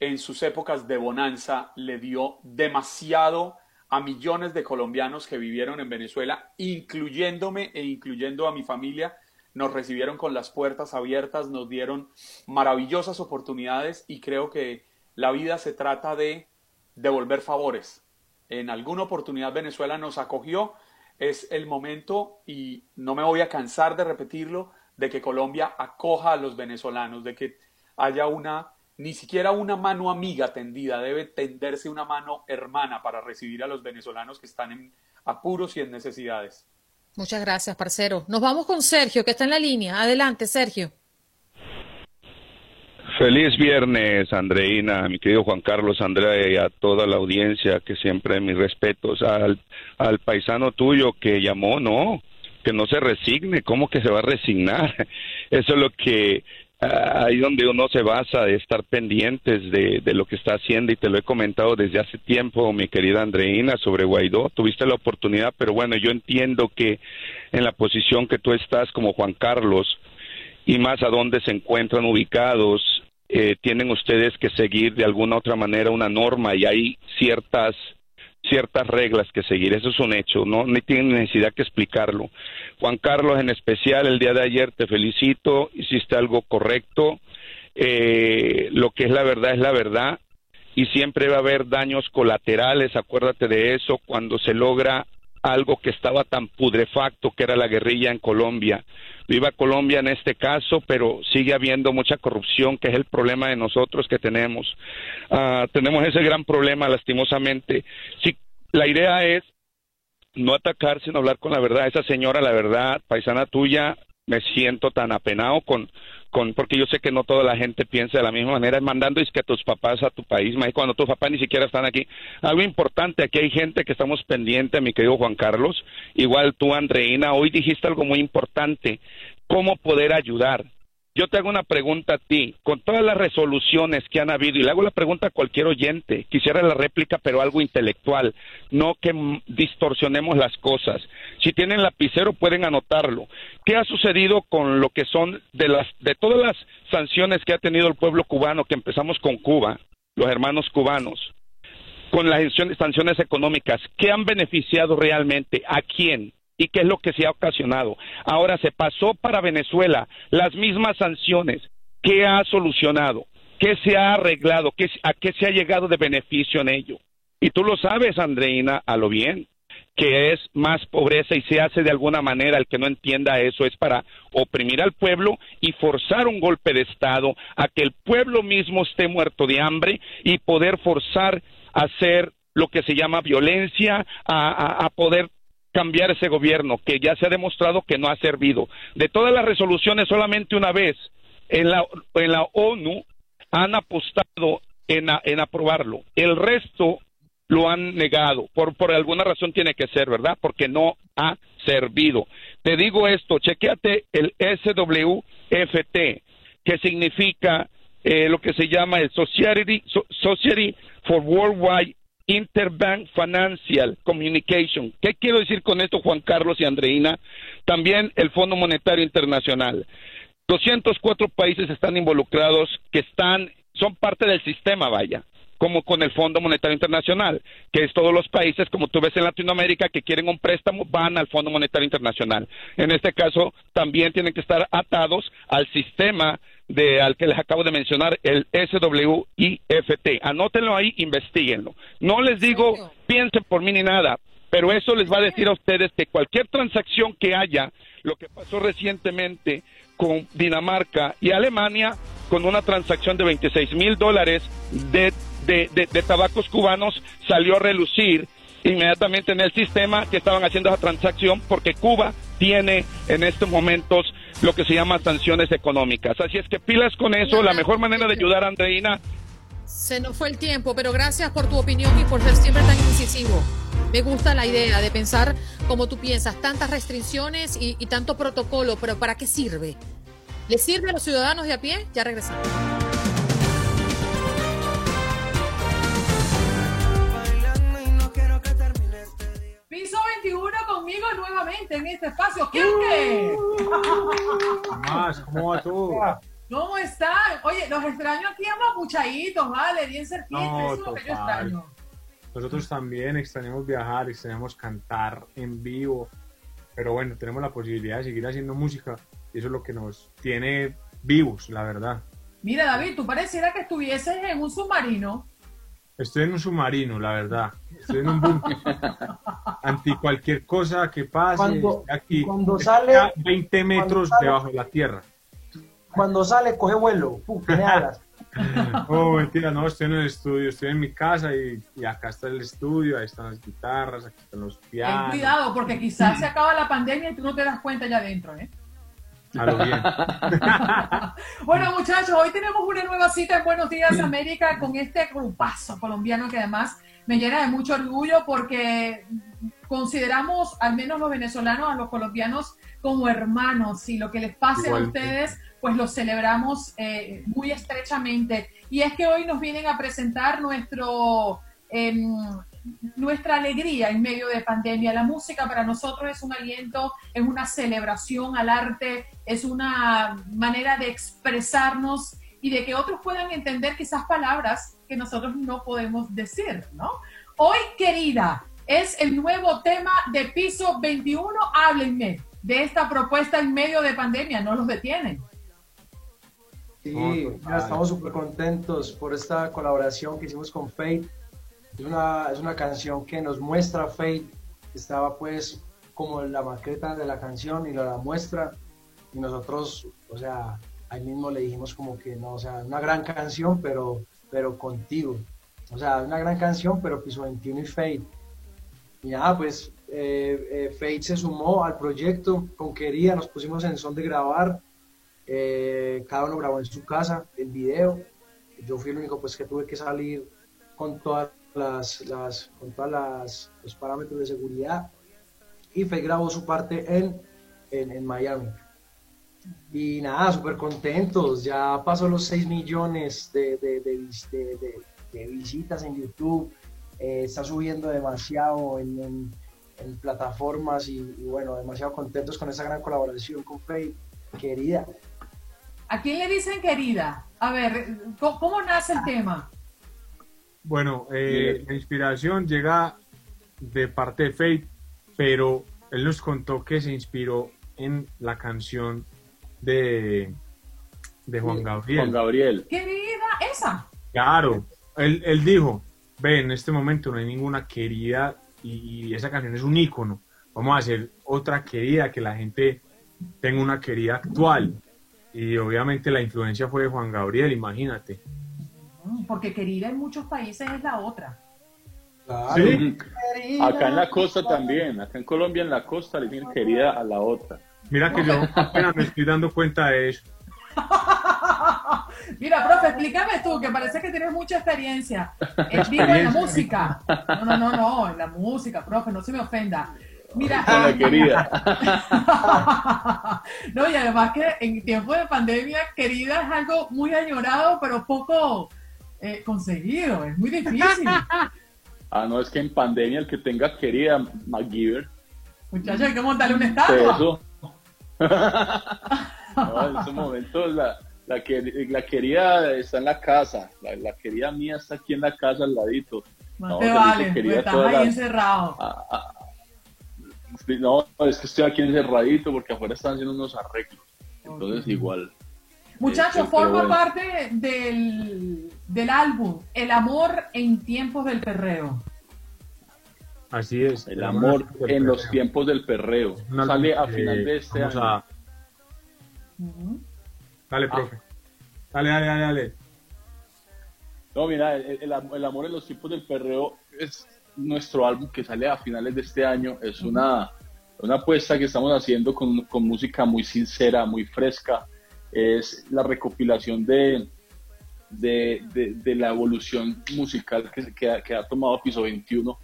en sus épocas de bonanza le dio demasiado a millones de colombianos que vivieron en Venezuela, incluyéndome e incluyendo a mi familia nos recibieron con las puertas abiertas, nos dieron maravillosas oportunidades y creo que la vida se trata de devolver favores. En alguna oportunidad Venezuela nos acogió, es el momento y no me voy a cansar de repetirlo, de que Colombia acoja a los venezolanos, de que haya una, ni siquiera una mano amiga tendida, debe tenderse una mano hermana para recibir a los venezolanos que están en apuros y en necesidades. Muchas gracias, parcero. Nos vamos con Sergio, que está en la línea. Adelante, Sergio. Feliz viernes, Andreina, mi querido Juan Carlos, Andrea y a toda la audiencia, que siempre mis respetos al, al paisano tuyo que llamó, no, que no se resigne, ¿cómo que se va a resignar? <laughs> Eso es lo que ahí donde uno se basa de estar pendientes de, de, lo que está haciendo y te lo he comentado desde hace tiempo, mi querida Andreina, sobre Guaidó. Tuviste la oportunidad, pero bueno, yo entiendo que en la posición que tú estás como Juan Carlos y más a donde se encuentran ubicados, eh, tienen ustedes que seguir de alguna otra manera una norma y hay ciertas ciertas reglas que seguir, eso es un hecho, no, no tienen necesidad que explicarlo. Juan Carlos, en especial, el día de ayer te felicito, hiciste algo correcto, eh, lo que es la verdad es la verdad y siempre va a haber daños colaterales, acuérdate de eso, cuando se logra algo que estaba tan pudrefacto que era la guerrilla en Colombia. Viva Colombia en este caso, pero sigue habiendo mucha corrupción, que es el problema de nosotros que tenemos. Ah, tenemos ese gran problema, lastimosamente. Sí, la idea es no atacar, sino hablar con la verdad. Esa señora, la verdad, paisana tuya, me siento tan apenado con, con, porque yo sé que no toda la gente piensa de la misma manera, mandando es que a tus papás a tu país, cuando tus papás ni siquiera están aquí. Algo importante, aquí hay gente que estamos pendiente, mi querido Juan Carlos, igual tú, Andreina, hoy dijiste algo muy importante, cómo poder ayudar. Yo te hago una pregunta a ti, con todas las resoluciones que han habido, y le hago la pregunta a cualquier oyente, quisiera la réplica, pero algo intelectual, no que distorsionemos las cosas. Si tienen lapicero pueden anotarlo. ¿Qué ha sucedido con lo que son de las de todas las sanciones que ha tenido el pueblo cubano, que empezamos con Cuba, los hermanos cubanos, con las sanciones económicas, ¿qué han beneficiado realmente? ¿A quién? Y qué es lo que se ha ocasionado. Ahora se pasó para Venezuela las mismas sanciones. ¿Qué ha solucionado? ¿Qué se ha arreglado? ¿Qué, ¿A qué se ha llegado de beneficio en ello? Y tú lo sabes, Andreina, a lo bien, que es más pobreza y se hace de alguna manera, el que no entienda eso es para oprimir al pueblo y forzar un golpe de Estado a que el pueblo mismo esté muerto de hambre y poder forzar a hacer lo que se llama violencia, a poder cambiar ese gobierno que ya se ha demostrado que no ha servido. De todas las resoluciones, solamente una vez en la, en la ONU han apostado en, aprobarlo. El resto lo han negado. Por, alguna razón tiene que ser, ¿verdad? Porque no ha servido. Te digo esto, chequeate el SWFT, que significa eh, lo que se llama el Society, Society for Worldwide Interbank Financial Communication. ¿Qué quiero decir con esto, Juan Carlos y Andreina? También el Fondo Monetario Internacional. 204 países están involucrados que están, son parte del sistema, vaya, como con el Fondo Monetario Internacional, que es todos los países, como tú ves en Latinoamérica, que quieren un préstamo, van al Fondo Monetario Internacional. En este caso, también tienen que estar atados al sistema de al que les acabo de mencionar, el SWIFT. Anótenlo ahí, investiguenlo. No les digo piensen por mí ni nada, pero eso les va a decir a ustedes que cualquier transacción que haya, lo que pasó recientemente con Dinamarca y Alemania, con una transacción de 26 mil dólares de, de, de tabacos cubanos, salió a relucir inmediatamente en el sistema que estaban haciendo esa transacción porque Cuba tiene en estos momentos lo que se llama sanciones económicas. Así es que pilas con eso, la mejor manera de ayudar a Andreina. Se nos fue el tiempo, pero gracias por tu opinión y por ser siempre tan incisivo. Me gusta la idea de pensar como tú piensas, tantas restricciones y, y tanto protocolo, pero ¿para qué sirve? ¿Le sirve a los ciudadanos de a pie? Ya regresamos. Piso 21 conmigo nuevamente en este espacio. ¿Qué <laughs> más? ¿Cómo va tú? ¿Cómo están? Oye, los extraño aquí amapuchaditos, ¿vale? Bien cerquita, No, eso es lo que yo extraño. Nosotros también extrañamos viajar, extrañamos cantar en vivo, pero bueno, tenemos la posibilidad de seguir haciendo música y eso es lo que nos tiene vivos, la verdad. Mira, David, tú pareciera que estuvieses en un submarino. Estoy en un submarino, la verdad. Estoy en un búnker. Anti cualquier cosa que pase, Cuando- estoy aquí cuando sale- a 20 metros sale- debajo de la tierra. Cuando sale, coge vuelo. Pum, tiene alas. <laughs> Oh, mentira, no, estoy en el estudio, estoy en mi casa y, y acá está el estudio, ahí están las guitarras, aquí están los Ten pianos. cuidado, porque quizás se acaba la pandemia y tú no te das cuenta ya adentro, ¿eh? A lo bien. <laughs> Bueno, muchachos, hoy tenemos una nueva cita en Buenos Días América con este grupazo colombiano que además me llena de mucho orgullo porque consideramos, al menos los venezolanos, a los colombianos como hermanos y lo que les pase a ustedes, pues lo celebramos eh, muy estrechamente. Y es que hoy nos vienen a presentar nuestro... em, nuestra alegría en medio de pandemia. La música para nosotros es un aliento, es una celebración al arte, es una manera de expresarnos y de que otros puedan entender quizás palabras que nosotros no podemos decir, ¿no? Hoy, querida, es el nuevo tema de Piso 21. Háblenme de esta propuesta en medio de pandemia, no los detienen. Sí, estamos súper contentos por esta colaboración que hicimos con Fate. Es una, es una canción que nos muestra Fate. Estaba pues como la maqueta de la canción y la muestra. Y nosotros, o sea, ahí mismo le dijimos como que no, o sea, una gran canción, pero, pero contigo. O sea, una gran canción, pero piso 21 y Fate. y nada, pues eh, eh, Fate se sumó al proyecto con Querida, nos pusimos en son de grabar, eh, cada uno grabó en su casa el video, yo fui el único pues que tuve que salir con todas las, las con todas las, los parámetros de seguridad y Fate grabó su parte en, en, en Miami. Y nada, súper contentos. Ya pasó los 6 millones de, de, de, visitas en YouTube. Eh, está subiendo demasiado en, en- plataformas y, bueno, demasiado contentos con esa gran colaboración con Faye, querida. ¿A quién le dicen querida? A ver, ¿cómo, cómo nace el tema? Bueno, eh, la inspiración llega de parte de Faith, pero él nos contó que se inspiró en la canción de, de Juan Gabriel. Juan Gabriel. Querida, esa. Claro, él, él dijo, ve, en este momento no hay ninguna querida y, y esa canción es un ícono. Vamos a hacer otra querida, que la gente tenga una querida actual. Y obviamente la influencia fue de Juan Gabriel, imagínate. Mm, Porque querida en muchos países es la otra. Sí. Acá en la costa también, acá en Colombia en la costa le dicen querida a la otra. Mira que yo apenas me estoy dando cuenta de eso. <laughs> Mira, profe, explícame tú, que parece que tienes mucha experiencia. Digo, en la música. No, no, no, no, en la música, profe, no se me ofenda. Mira, Con la eh, querida. <laughs> no, y además que en tiempo de pandemia, querida es algo muy añorado, pero poco eh, conseguido, es muy difícil. <laughs> Ah, no, es que en pandemia el que tenga querida, MacGyver, Muchachos, hay que montarle una estatua. eso. <laughs> No, en estos momentos la, la, que- la querida está en la casa, la, la querida mía está aquí en la casa al ladito. No, No, te vale, pues estás ahí la- encerrado. Sí, No, es que estoy aquí encerradito porque afuera están haciendo unos arreglos. Entonces igual. Muchachos, Este, forma bueno. parte del, del álbum El amor en tiempos del perreo. Así es. El amor en los tiempos del perreo. Sale a que final de este año. a- Dale, profe. Dale, dale, dale, dale. No, mira, el, el amor en los tiempos del perreo es nuestro álbum que sale a finales de este año. Es una, una apuesta que estamos haciendo con, con música muy sincera, muy fresca. Es la recopilación de, de, de- la evolución musical que, que, ha, tomado Piso 21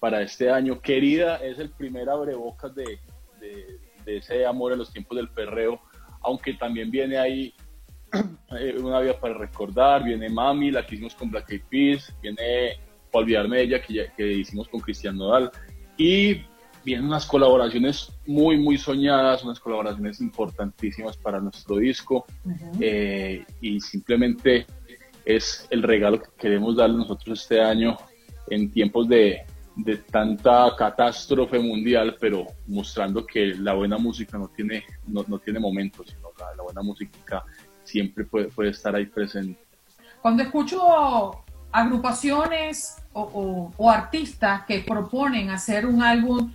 para este año. Querida es el primer abrebocas de, de, ese amor en los tiempos del perreo, aunque también viene ahí <clears throat> eh, una vida para recordar, viene Mami, la que hicimos con Black Eyed Peas, viene olvidarme de ella, que, ya- que hicimos con Cristian Nodal, y vienen unas colaboraciones muy, muy soñadas, unas colaboraciones importantísimas para nuestro disco, eh, y simplemente es el regalo que queremos darle nosotros este año en tiempos de, de tanta catástrofe mundial, pero mostrando que la buena música no tiene, no, no tiene momentos, sino la, la buena música siempre puede, puede estar ahí presente. Cuando escucho agrupaciones o, o- o artistas que proponen hacer un álbum,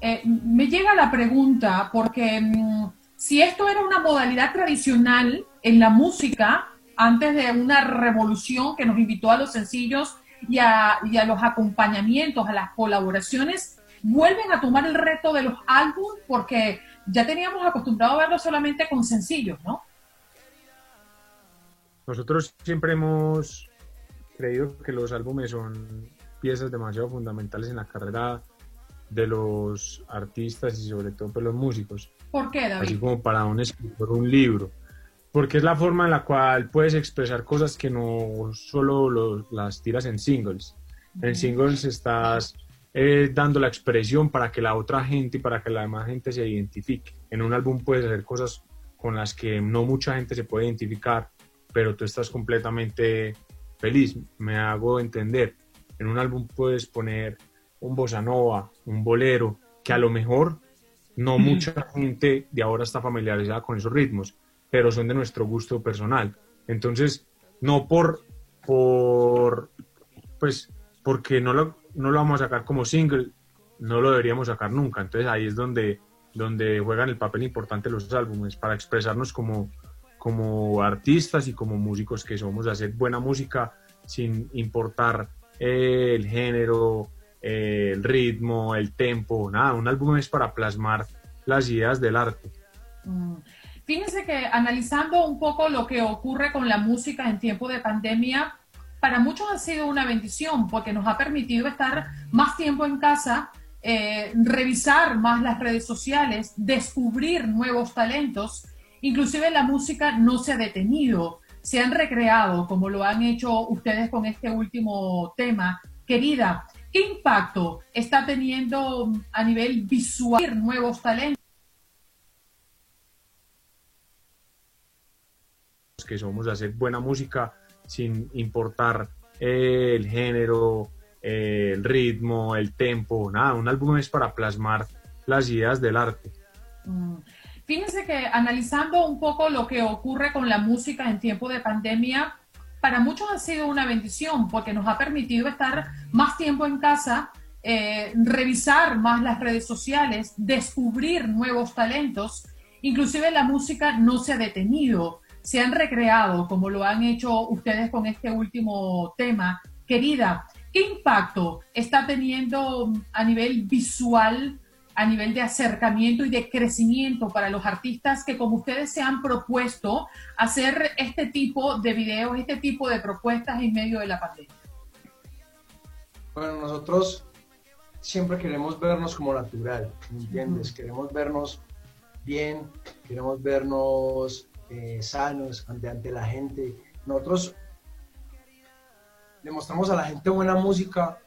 eh, me llega la pregunta, porque mm, si esto era una modalidad tradicional en la música, antes de una revolución que nos invitó a los sencillos y a, los acompañamientos, a las colaboraciones, vuelven a tomar el reto de los álbumes porque ya teníamos acostumbrado a verlo solamente con sencillos, ¿no? Nosotros siempre hemos creído que los álbumes son piezas demasiado fundamentales en la carrera de los artistas y sobre todo pues, los músicos, ¿Por qué, David? así como para un escritor un libro, porque es la forma en la cual puedes expresar cosas que no solo lo- las tiras en singles. En singles estás eh, dando la expresión para que la otra gente y para que la demás gente se identifique. En un álbum puedes hacer cosas con las que no mucha gente se puede identificar, pero tú estás completamente feliz, me hago entender. En un álbum puedes poner un bossa nova, un bolero, que a lo mejor no mucha gente de ahora está familiarizada con esos ritmos, pero son de nuestro gusto personal. Entonces, no por, por pues, porque no lo, no lo vamos a sacar como single, no lo deberíamos sacar nunca. Entonces ahí es donde, donde juegan el papel importante los álbumes, para expresarnos como, como artistas y como músicos que somos, hacer buena música sin importar eh, el género, eh, el ritmo, el tempo, nada, un álbum es para plasmar las ideas del arte. Mm. Fíjense que analizando un poco lo que ocurre con la música en tiempo de pandemia, para muchos ha sido una bendición porque nos ha permitido estar más tiempo en casa, eh, revisar más las redes sociales, descubrir nuevos talentos. Inclusive la música no se ha detenido, se han recreado como lo han hecho ustedes con este último tema. Querida, ¿qué impacto está teniendo a nivel visual nuevos talentos? que somos hacer buena música sin importar eh, el género, eh, el ritmo, el tempo, nada, un álbum es para plasmar las ideas del arte. Mm. Fíjense que analizando un poco lo que ocurre con la música en tiempo de pandemia, para muchos ha sido una bendición porque nos ha permitido estar más tiempo en casa, eh, revisar más las redes sociales, descubrir nuevos talentos. Inclusive la música no se ha detenido se han recreado, como lo han hecho ustedes con este último tema. Querida, ¿qué impacto está teniendo a nivel visual, a nivel de acercamiento y de crecimiento para los artistas que como ustedes se han propuesto hacer este tipo de videos, este tipo de propuestas en medio de la pandemia? Bueno, nosotros siempre queremos vernos como natural, ¿me entiendes? Queremos vernos bien, queremos vernos eh, sanos ante, ante la gente. Nosotros le mostramos a la gente buena música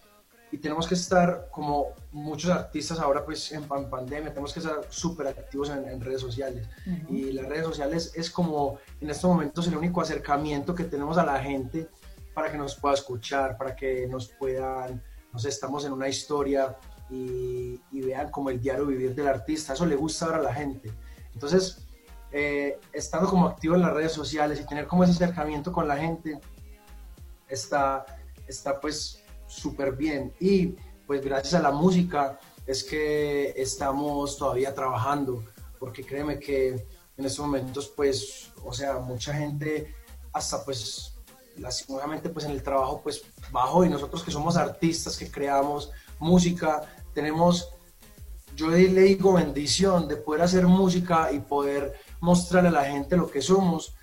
y tenemos que estar como muchos artistas ahora pues en, pandemia, tenemos que estar súper activos en, redes sociales. Y las redes sociales es como en estos momentos el único acercamiento que tenemos a la gente para que nos pueda escuchar, para que nos puedan, no sé, estamos en una historia y, y vean como el diario vivir del artista, eso le gusta ahora a la gente. Entonces, eh, estando como activo en las redes sociales y tener como ese acercamiento con la gente, está, está pues súper bien. Y pues gracias a la música es que estamos todavía trabajando, porque créeme que en estos momentos pues, o sea, mucha gente hasta pues lastimosamente pues en el trabajo pues bajo y nosotros que somos artistas, que creamos música, tenemos, yo le digo bendición de poder hacer música y poder mostrarle a la gente lo que somos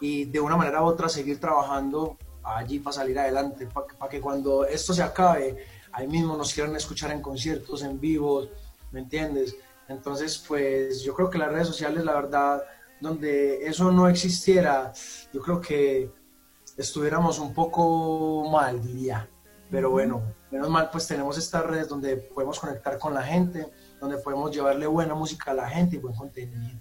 y de una manera u otra seguir trabajando allí para salir adelante, para que cuando esto se acabe, ahí mismo nos quieran escuchar en conciertos, en vivos, ¿me entiendes? Entonces, pues yo creo que las redes sociales, la verdad, donde eso no existiera, yo creo que estuviéramos un poco mal, diría. Pero bueno, menos mal, pues tenemos estas redes donde podemos conectar con la gente, donde podemos llevarle buena música a la gente y buen contenido.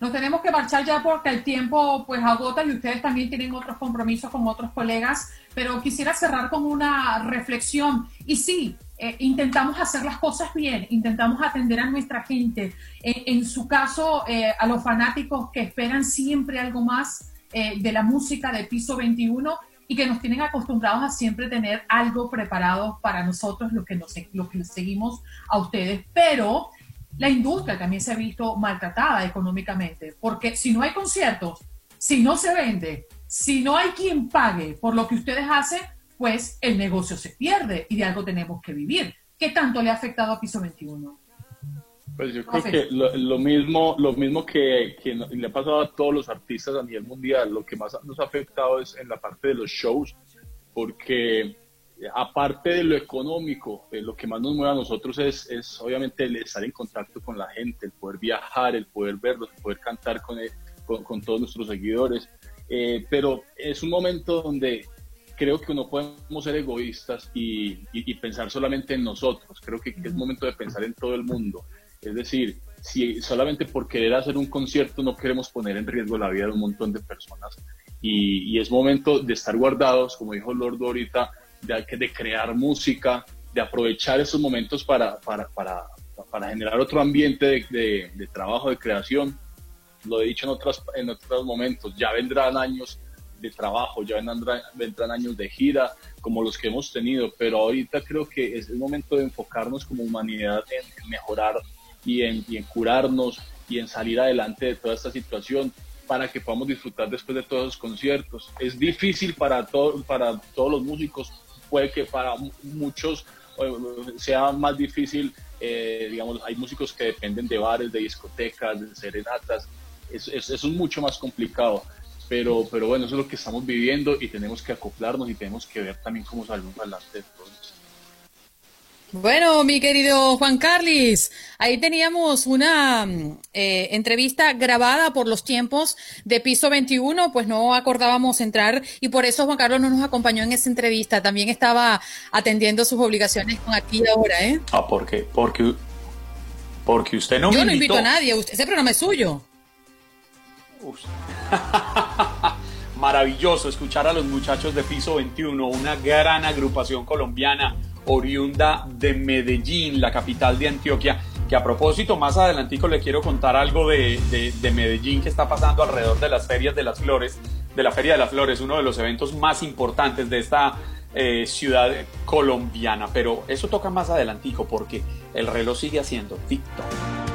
Nos tenemos que marchar ya porque el tiempo pues agota y ustedes también tienen otros compromisos con otros colegas, pero quisiera cerrar con una reflexión. Y sí, eh, intentamos hacer las cosas bien, intentamos atender a nuestra gente. en su caso, eh, a los fanáticos que esperan siempre algo más eh, de la música de Piso 21 y que nos tienen acostumbrados a siempre tener algo preparado para nosotros, los que, nos, los que seguimos a ustedes. Pero la industria también se ha visto maltratada económicamente, porque si no hay conciertos, si no se vende, si no hay quien pague por lo que ustedes hacen, pues el negocio se pierde y de algo tenemos que vivir. ¿Qué tanto le ha afectado a Piso 21? Pues yo creo que lo, mismo, lo mismo que, que, le ha pasado a todos los artistas a nivel mundial, lo que más nos ha afectado es en la parte de los shows, porque aparte de lo económico, eh, lo que más nos mueve a nosotros es, es, obviamente el estar en contacto con la gente, el poder viajar, el poder verlos, el poder cantar con, con, todos nuestros seguidores. Eh, pero es un momento donde creo que no podemos ser egoístas y, y, pensar solamente en nosotros. Creo que, es momento de pensar en todo el mundo. Es decir, si solamente por querer hacer un concierto no queremos poner en riesgo la vida de un montón de personas. Y, y es momento de estar guardados, como dijo Lord ahorita, de, de crear música, de aprovechar esos momentos para, para, para, para generar otro ambiente de, de, trabajo, de creación. Lo he dicho en, otras, en otros momentos, ya vendrán años de trabajo, ya vendrán, vendrán años de gira como los que hemos tenido, pero ahorita creo que es el momento de enfocarnos como humanidad en, mejorar y en, y en curarnos y en salir adelante de toda esta situación para que podamos disfrutar después de todos los conciertos. Es difícil para, todo, para todos los músicos puede que para muchos sea más difícil, eh, digamos, hay músicos que dependen de bares, de discotecas, de serenatas, eso es, mucho más complicado. Pero, pero bueno, eso es lo que estamos viviendo y tenemos que acoplarnos y tenemos que ver también cómo salimos adelante de todo bueno, mi querido Juan Carlis, ahí teníamos una eh, entrevista grabada por los tiempos de piso 21, pues no acordábamos entrar y por eso Juan Carlos no nos acompañó en esa entrevista. También estaba atendiendo sus obligaciones con aquí y ahora, ¿eh? Ah, ¿por qué? Porque, porque usted no Yo no invito a nadie, usted, ese programa es suyo. <laughs> Maravilloso escuchar a los muchachos de piso 21, una gran agrupación colombiana oriunda de Medellín, la capital de Antioquia, que a propósito, más adelantico le quiero contar algo de, Medellín que está pasando alrededor de las ferias de las flores, de la Feria de las Flores, uno de los eventos más importantes de esta eh, ciudad colombiana. Pero eso toca más adelantico porque el reloj sigue haciendo TikTok.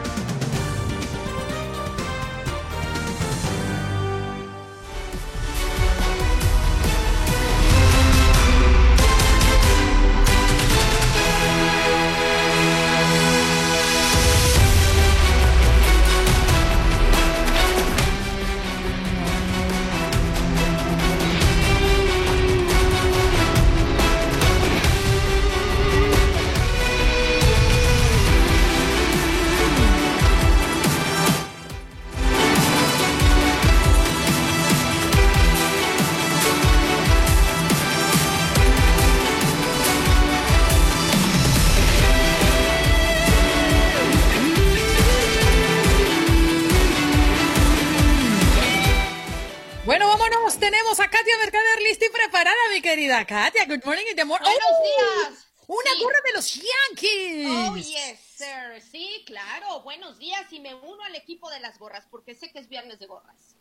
Y Buenos ¡Oh! días. Una gorra de los Yankees. Oh, yes, sir. Sí, claro. Buenos días y me uno al equipo de las gorras porque sé que es viernes de gorras.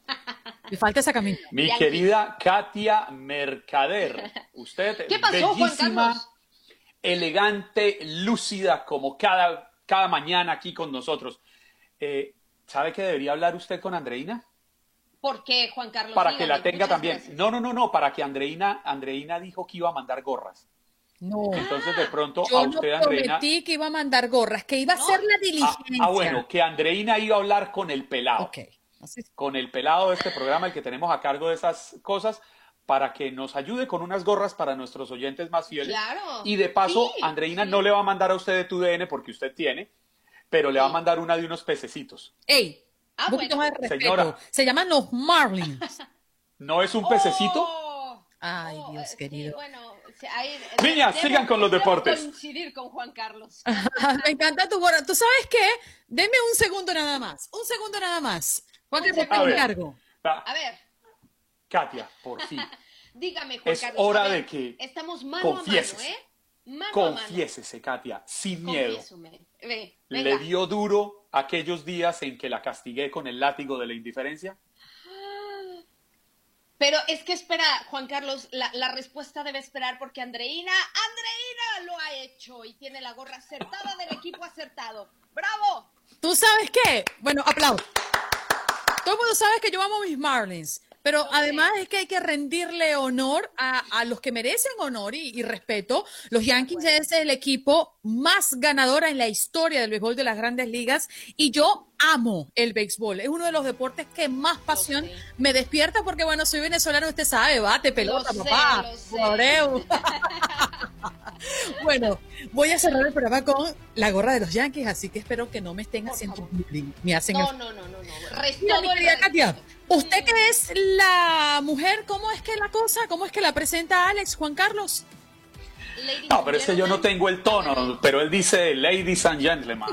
Me falta esa camisa. <laughs> Mi querida Katia Mercader. Usted <laughs> ¿Qué pasó, bellísima, elegante, lúcida como cada, cada mañana aquí con nosotros. Eh, ¿Sabe que debería hablar usted con Andreina? ¿Por qué, Juan Carlos? Para que la tenga también. No, no, no, no, para que Andreina, Andreina dijo que iba a mandar gorras. No. Entonces de pronto Yo a usted, no Andreina. prometí que iba a mandar gorras, que iba a hacer la diligencia. Ah, ah, bueno, que Andreina iba a hablar con el pelado. Ok. Con el pelado de este programa, el que tenemos a cargo de esas cosas, para que nos ayude con unas gorras para nuestros oyentes más fieles. Claro. Y de paso, Andreina no le va a mandar a usted de tu DN porque usted tiene, pero le va a mandar una de unos pececitos. ¡Ey! Ah, un poquito más de respeto. Señora. Se llaman los Marlins. <laughs> ¿No es un pececito? Oh, Ay, Dios querido. bueno, ahí, Niñas, debo- sigan con los deportes. coincidir con Juan Carlos. <laughs> Me encanta tu gorra. ¿Tú sabes qué? Deme un segundo nada más. Un segundo nada más. Juan Carlos, te A ver. encargo. A ver, Katia, por fin. <laughs> dígame, Juan Es Carlos. hora a ver, de que Estamos mano confieses. a mano, ¿eh? Mano a mano. Confiésese, Katia, sin miedo. Ve, ¿Le dio duro aquellos días en que la castigué con el látigo de la indiferencia? Pero es que espera, Juan Carlos, la, la respuesta debe esperar porque Andreina, Andreina lo ha hecho y tiene la gorra acertada del equipo acertado. ¡Bravo! ¿Tú sabes qué? Bueno, aplauso. Todo el mundo sabe que yo amo mis Marlins. Pero además es que hay que rendirle honor a, a los que merecen honor y, y respeto. Los Yankees es el equipo más ganador en la historia del béisbol de las grandes ligas y yo amo el béisbol. Es uno de los deportes que más pasión me despierta porque, bueno, soy venezolano, usted sabe, bate, pelota, Lo papá. sé. <laughs> Bueno, voy a cerrar el programa con la gorra de los Yankees, así que espero que no me estén haciendo bullying. Me hacen No, el- no, no, no, no. Mira, mi querida Katia, usted que es la mujer, ¿cómo es que la cosa? ¿Cómo es que la presenta Alex Juan Carlos? No, pero es que yo no tengo el tono, pero él dice ladies and gentlemen,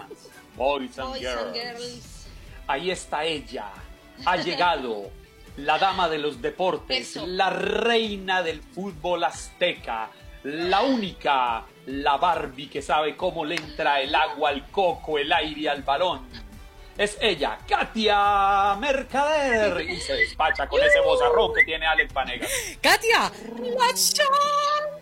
boys and Boys and girls. girls. Ahí está ella, ha llegado la dama de los deportes, Eso. la reina del fútbol azteca, la única, la Barbie que sabe cómo le entra el agua al coco, el aire al balón. Es ella, Katia Mercader, y se despacha con ese bozarrón que tiene Alex Vanegas. Katia, la Champions.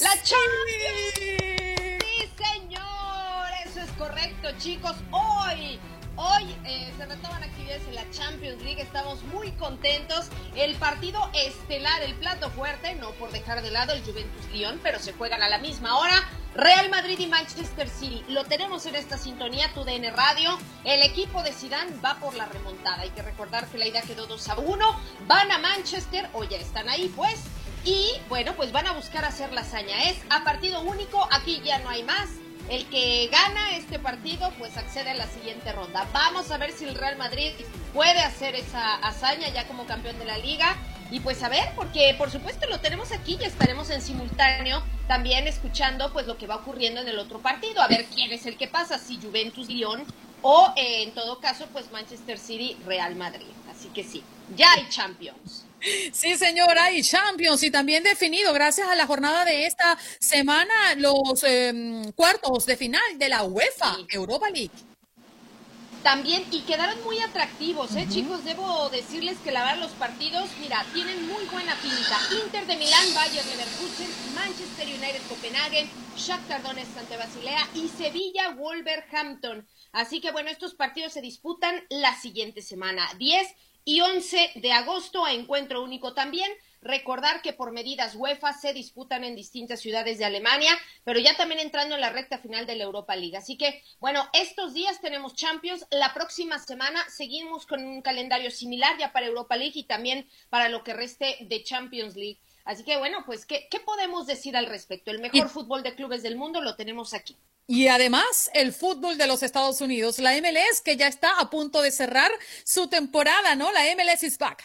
¡La Champions! ¡Sí, señor! Eso es correcto, chicos. Hoy, hoy eh, se retoman actividades en la Champions League. Estamos muy contentos. El partido estelar, el plato fuerte, no por dejar de lado el Juventus Lyon, pero se juegan a la misma hora. Real Madrid y Manchester City. Lo tenemos en esta sintonía, tu DN Radio. El equipo de Zidane va por la remontada. Hay que recordar que la idea quedó 2 a 1. Van a Manchester, o ya están ahí, pues. Y bueno, pues van a buscar hacer la hazaña. Es a partido único, aquí ya no hay más. El que gana este partido, pues accede a la siguiente ronda. Vamos a ver si el Real Madrid puede hacer esa hazaña ya como campeón de la liga. Y pues a ver, porque por supuesto lo tenemos aquí y estaremos en simultáneo también escuchando pues lo que va ocurriendo en el otro partido, a ver quién es el que pasa, si Juventus Lyon o eh, en todo caso pues Manchester City Real Madrid. Así que sí, ya hay Champions. Sí, señora, hay Champions y también definido, gracias a la jornada de esta semana, los em, cuartos de final de la UEFA Europa League. También, y quedaron muy atractivos, ¿eh, chicos? Debo decirles que la verdad los partidos, mira, tienen muy buena pinta. Inter de Milán, Bayern Leverkusen, Manchester United Copenhagen, Shakhtar Donetsk ante Basilea y Sevilla Wolverhampton. Así que bueno, estos partidos se disputan la siguiente semana, 10 y 11 de agosto, a encuentro único también. Recordar que por medidas UEFA se disputan en distintas ciudades de Alemania, pero ya también entrando en la recta final de la Europa League. Así que, bueno, estos días tenemos Champions. La próxima semana seguimos con un calendario similar ya para Europa League y también para lo que reste de Champions League. Así que, bueno, pues, ¿qué, podemos decir al respecto? El mejor fútbol de clubes del mundo lo tenemos aquí. Y además, el fútbol de los Estados Unidos, la MLS, que ya está a punto de cerrar su temporada, ¿no? La MLS is back.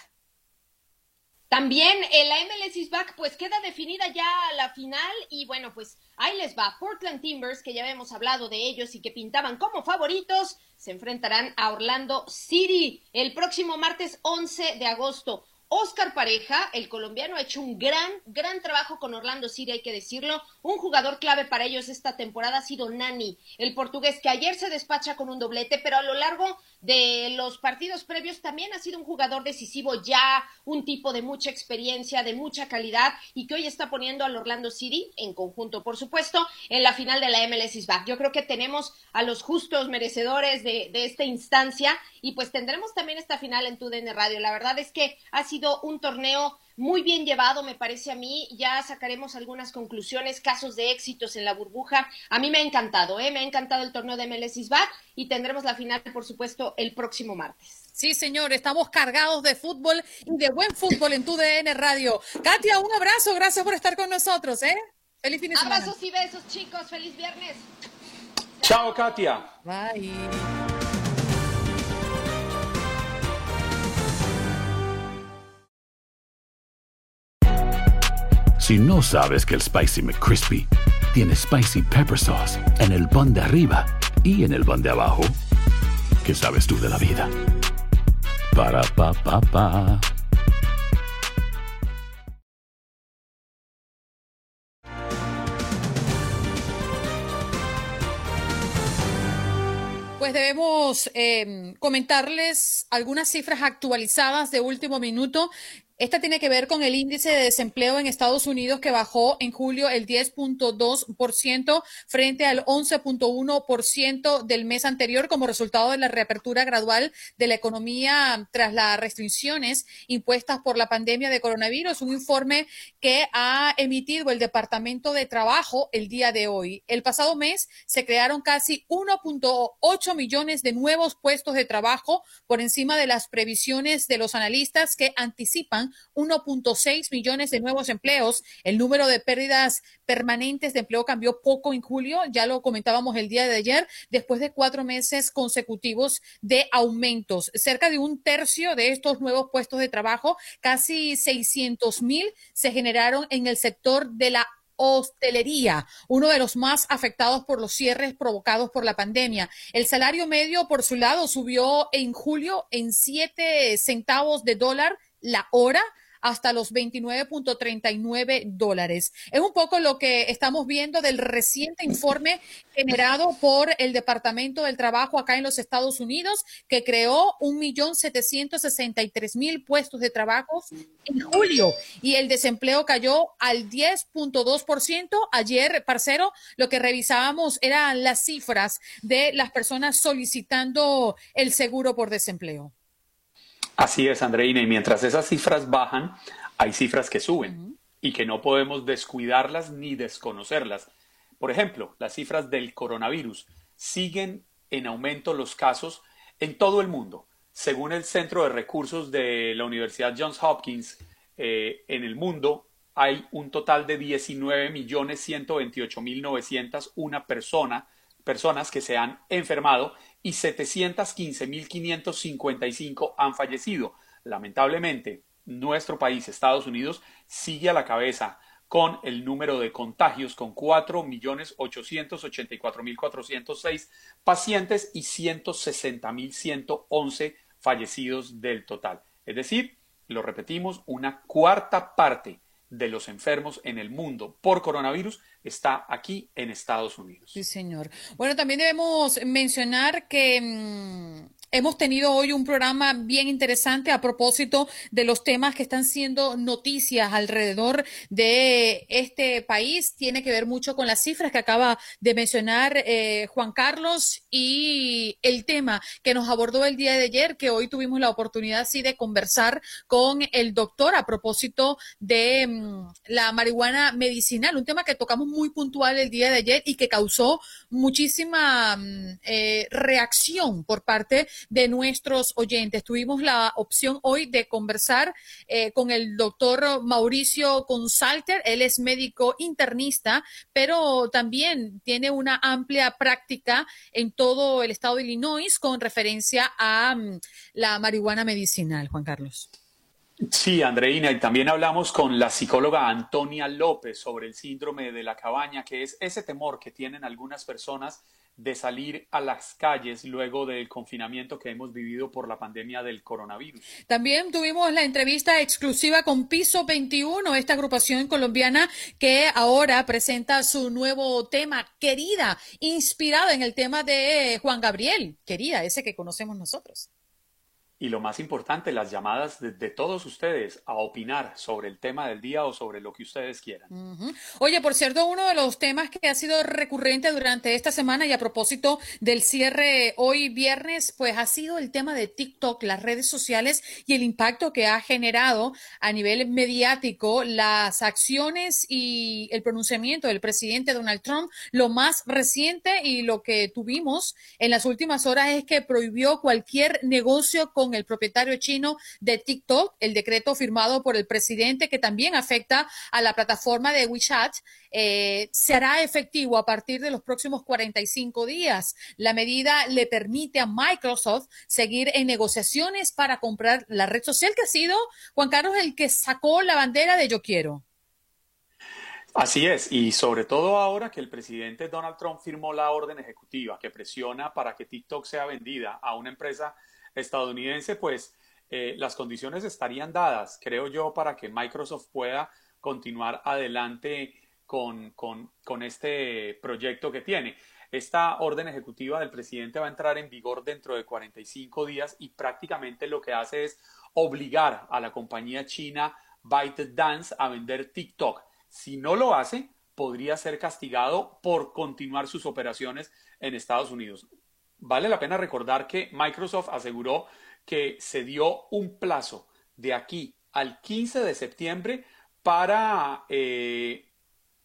También el MLS is back, pues queda definida ya la final y bueno, pues ahí les va. Portland Timbers, que ya hemos hablado de ellos y que pintaban como favoritos, se enfrentarán a Orlando City el próximo martes 11 de agosto. Oscar Pareja, el colombiano, ha hecho un gran, gran trabajo con Orlando City, hay que decirlo. Un jugador clave para ellos esta temporada ha sido Nani, el portugués que ayer se despacha con un doblete, pero a lo largo de los partidos previos también ha sido un jugador decisivo ya, un tipo de mucha experiencia, de mucha calidad y que hoy está poniendo al Orlando City en conjunto, por supuesto, en la final de la MLS is Yo creo que tenemos a los justos merecedores de, de esta instancia y pues tendremos también esta final en TUDN Radio. La verdad es que ha sido un torneo muy bien llevado, me parece a mí. Ya sacaremos algunas conclusiones, casos de éxitos en la burbuja. A mí me ha encantado, ¿eh? me ha encantado el torneo de MLS Isbat y tendremos la final, por supuesto, el próximo martes. Sí, señor, estamos cargados de fútbol y de buen fútbol en tu DN Radio. Katia, un abrazo, gracias por estar con nosotros, ¿eh? Feliz fin de semana. Abrazos y besos, chicos, feliz viernes. Chao, Katia. Bye. Si no sabes que el Spicy McCrispy tiene Spicy Pepper Sauce en el pan de arriba y en el pan de abajo, ¿qué sabes tú de la vida? Para, pa, pa, pa. Pues debemos eh, comentarles algunas cifras actualizadas de último minuto esta tiene que ver con el índice de desempleo en Estados Unidos que bajó en julio el 10.2% frente al 11.1% del mes anterior como resultado de la reapertura gradual de la economía tras las restricciones impuestas por la pandemia de coronavirus. Un informe que ha emitido el Departamento de Trabajo el día de hoy. El pasado mes se crearon casi 1.8 millones de nuevos puestos de trabajo por encima de las previsiones de los analistas que anticipan 1.6 millones de nuevos empleos. El número de pérdidas permanentes de empleo cambió poco en julio, ya lo comentábamos el día de ayer, después de cuatro meses consecutivos de aumentos. Cerca de un tercio de estos nuevos puestos de trabajo, casi 600 mil, se generaron en el sector de la hostelería, uno de los más afectados por los cierres provocados por la pandemia. El salario medio, por su lado, subió en julio en siete centavos de dólar la hora hasta los 29.39 dólares. Es un poco lo que estamos viendo del reciente informe generado por el Departamento del Trabajo acá en los Estados Unidos, que creó 1.763.000 puestos de trabajo en julio y el desempleo cayó al 10.2%. Ayer, parcero, lo que revisábamos eran las cifras de las personas solicitando el seguro por desempleo. Así es, Andreina, y mientras esas cifras bajan, hay cifras que suben y que no podemos descuidarlas ni desconocerlas. Por ejemplo, las cifras del coronavirus siguen en aumento los casos en todo el mundo. Según el Centro de Recursos de la Universidad Johns Hopkins, eh, en el mundo hay un total de 19.128.901 persona, personas que se han enfermado y 715.555 han fallecido. Lamentablemente, nuestro país, Estados Unidos, sigue a la cabeza con el número de contagios con 4.884.406 pacientes y 160.111 fallecidos del total. Es decir, lo repetimos, una cuarta parte de los enfermos en el mundo por coronavirus está aquí en Estados Unidos. Sí, señor. Bueno, también debemos mencionar que mm, Hemos tenido hoy un programa bien interesante a propósito de los temas que están siendo noticias alrededor de este país. Tiene que ver mucho con las cifras que acaba de mencionar eh, Juan Carlos y el tema que nos abordó el día de ayer, que hoy tuvimos la oportunidad sí de conversar con el doctor a propósito de mm, la marihuana medicinal, un tema que tocamos muy puntual el día de ayer y que causó muchísima mm, eh, reacción por parte de nuestros oyentes. Tuvimos la opción hoy de conversar eh, con el doctor Mauricio Consalter. Él es médico internista, pero también tiene una amplia práctica en todo el estado de Illinois con referencia a mm, la marihuana medicinal, Juan Carlos. Sí, Andreina, y también hablamos con la psicóloga Antonia López sobre el síndrome de la cabaña, que es ese temor que tienen algunas personas de salir a las calles luego del confinamiento que hemos vivido por la pandemia del coronavirus. También tuvimos la entrevista exclusiva con Piso 21, esta agrupación colombiana que ahora presenta su nuevo tema, Querida, inspirado en el tema de Juan Gabriel, Querida, ese que conocemos nosotros y lo más importante, las llamadas de, todos ustedes a opinar sobre el tema del día o sobre lo que ustedes quieran. Oye, por cierto, uno de los temas que ha sido recurrente durante esta semana y a propósito del cierre hoy viernes, pues ha sido el tema de TikTok, las redes sociales y el impacto que ha generado a nivel mediático las acciones y el pronunciamiento del presidente Donald Trump. Lo más reciente y lo que tuvimos en las últimas horas es que prohibió cualquier negocio con el propietario chino de TikTok, el decreto firmado por el presidente que también afecta a la plataforma de WeChat, eh, será efectivo a partir de los próximos 45 días. La medida le permite a Microsoft seguir en negociaciones para comprar la red social que ha sido, Juan Carlos, el que sacó la bandera de yo quiero. Así es, y sobre todo ahora que el presidente Donald Trump firmó la orden ejecutiva que presiona para que TikTok sea vendida a una empresa estadounidense, pues eh, las condiciones estarían dadas, creo yo, para que Microsoft pueda continuar adelante con, con, este proyecto que tiene. Esta orden ejecutiva del presidente va a entrar en vigor dentro de 45 días y prácticamente lo que hace es obligar a la compañía china ByteDance a vender TikTok. Si no lo hace, podría ser castigado por continuar sus operaciones en Estados Unidos. Vale la pena recordar que Microsoft aseguró que se dio un plazo de aquí al 15 de septiembre para eh,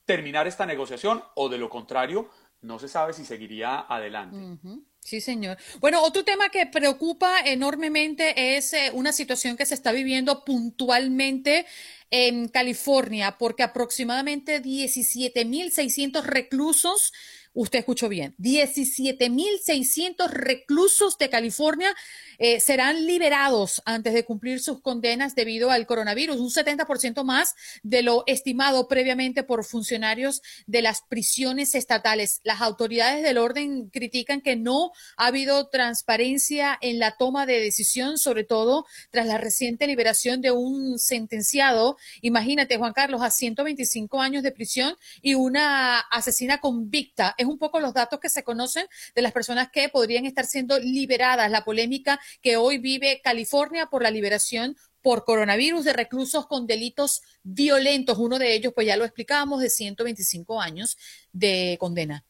terminar esta negociación o de lo contrario, no se sabe si seguiría adelante. Sí, señor. Bueno, otro tema que preocupa enormemente es eh, una situación que se está viviendo puntualmente en California, porque aproximadamente 17.600 reclusos Usted escuchó bien, 17.600 reclusos de California eh, serán liberados antes de cumplir sus condenas debido al coronavirus, un 70% más de lo estimado previamente por funcionarios de las prisiones estatales. Las autoridades del orden critican que no ha habido transparencia en la toma de decisión, sobre todo tras la reciente liberación de un sentenciado, imagínate Juan Carlos, a 125 años de prisión y una asesina convicta es un poco los datos que se conocen de las personas que podrían estar siendo liberadas, la polémica que hoy vive California por la liberación por coronavirus de reclusos con delitos violentos. Uno de ellos, pues ya lo explicábamos, de 125 años de condena.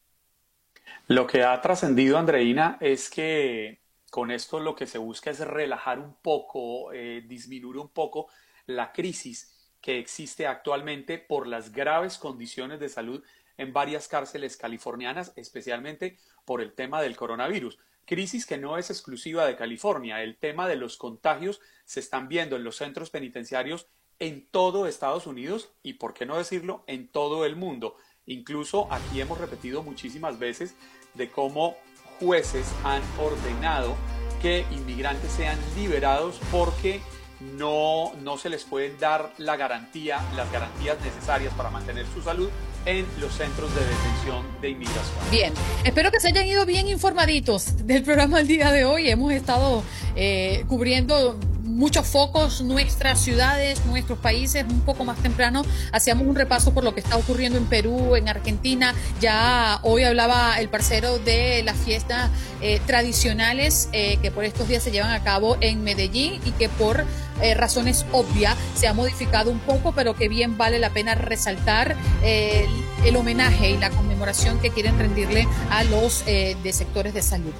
Lo que ha trascendido, Andreina, es que con esto lo que se busca es relajar un poco, eh, disminuir un poco la crisis que existe actualmente por las graves condiciones de salud en varias cárceles californianas, especialmente por el tema del coronavirus. Crisis que no es exclusiva de California. El tema de los contagios se están viendo en los centros penitenciarios en todo Estados Unidos y, por qué no decirlo, en todo el mundo. Incluso aquí hemos repetido muchísimas veces de cómo jueces han ordenado que inmigrantes sean liberados porque no, no se les pueden dar la garantía, las garantías necesarias para mantener su salud en los centros de detención de inmigración. Bien, espero que se hayan ido bien informaditos del programa el día de hoy. Hemos estado eh, cubriendo muchos focos, nuestras ciudades, nuestros países, un poco más temprano hacíamos un repaso por lo que está ocurriendo en Perú, en Argentina. Ya hoy hablaba el parcero de las fiestas eh, tradicionales eh, que por estos días se llevan a cabo en Medellín y que por eh, razones obvias se ha modificado un poco, pero que bien vale la pena resaltar el, homenaje y la conmemoración que quieren rendirle a los de sectores de salud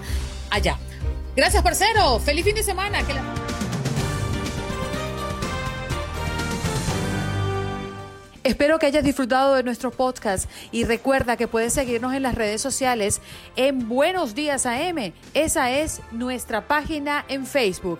allá. Gracias, parcero. Feliz fin de semana. Espero que hayas disfrutado de nuestro podcast y recuerda que puedes seguirnos en las redes sociales en Buenos Días AM. Esa es nuestra página en Facebook.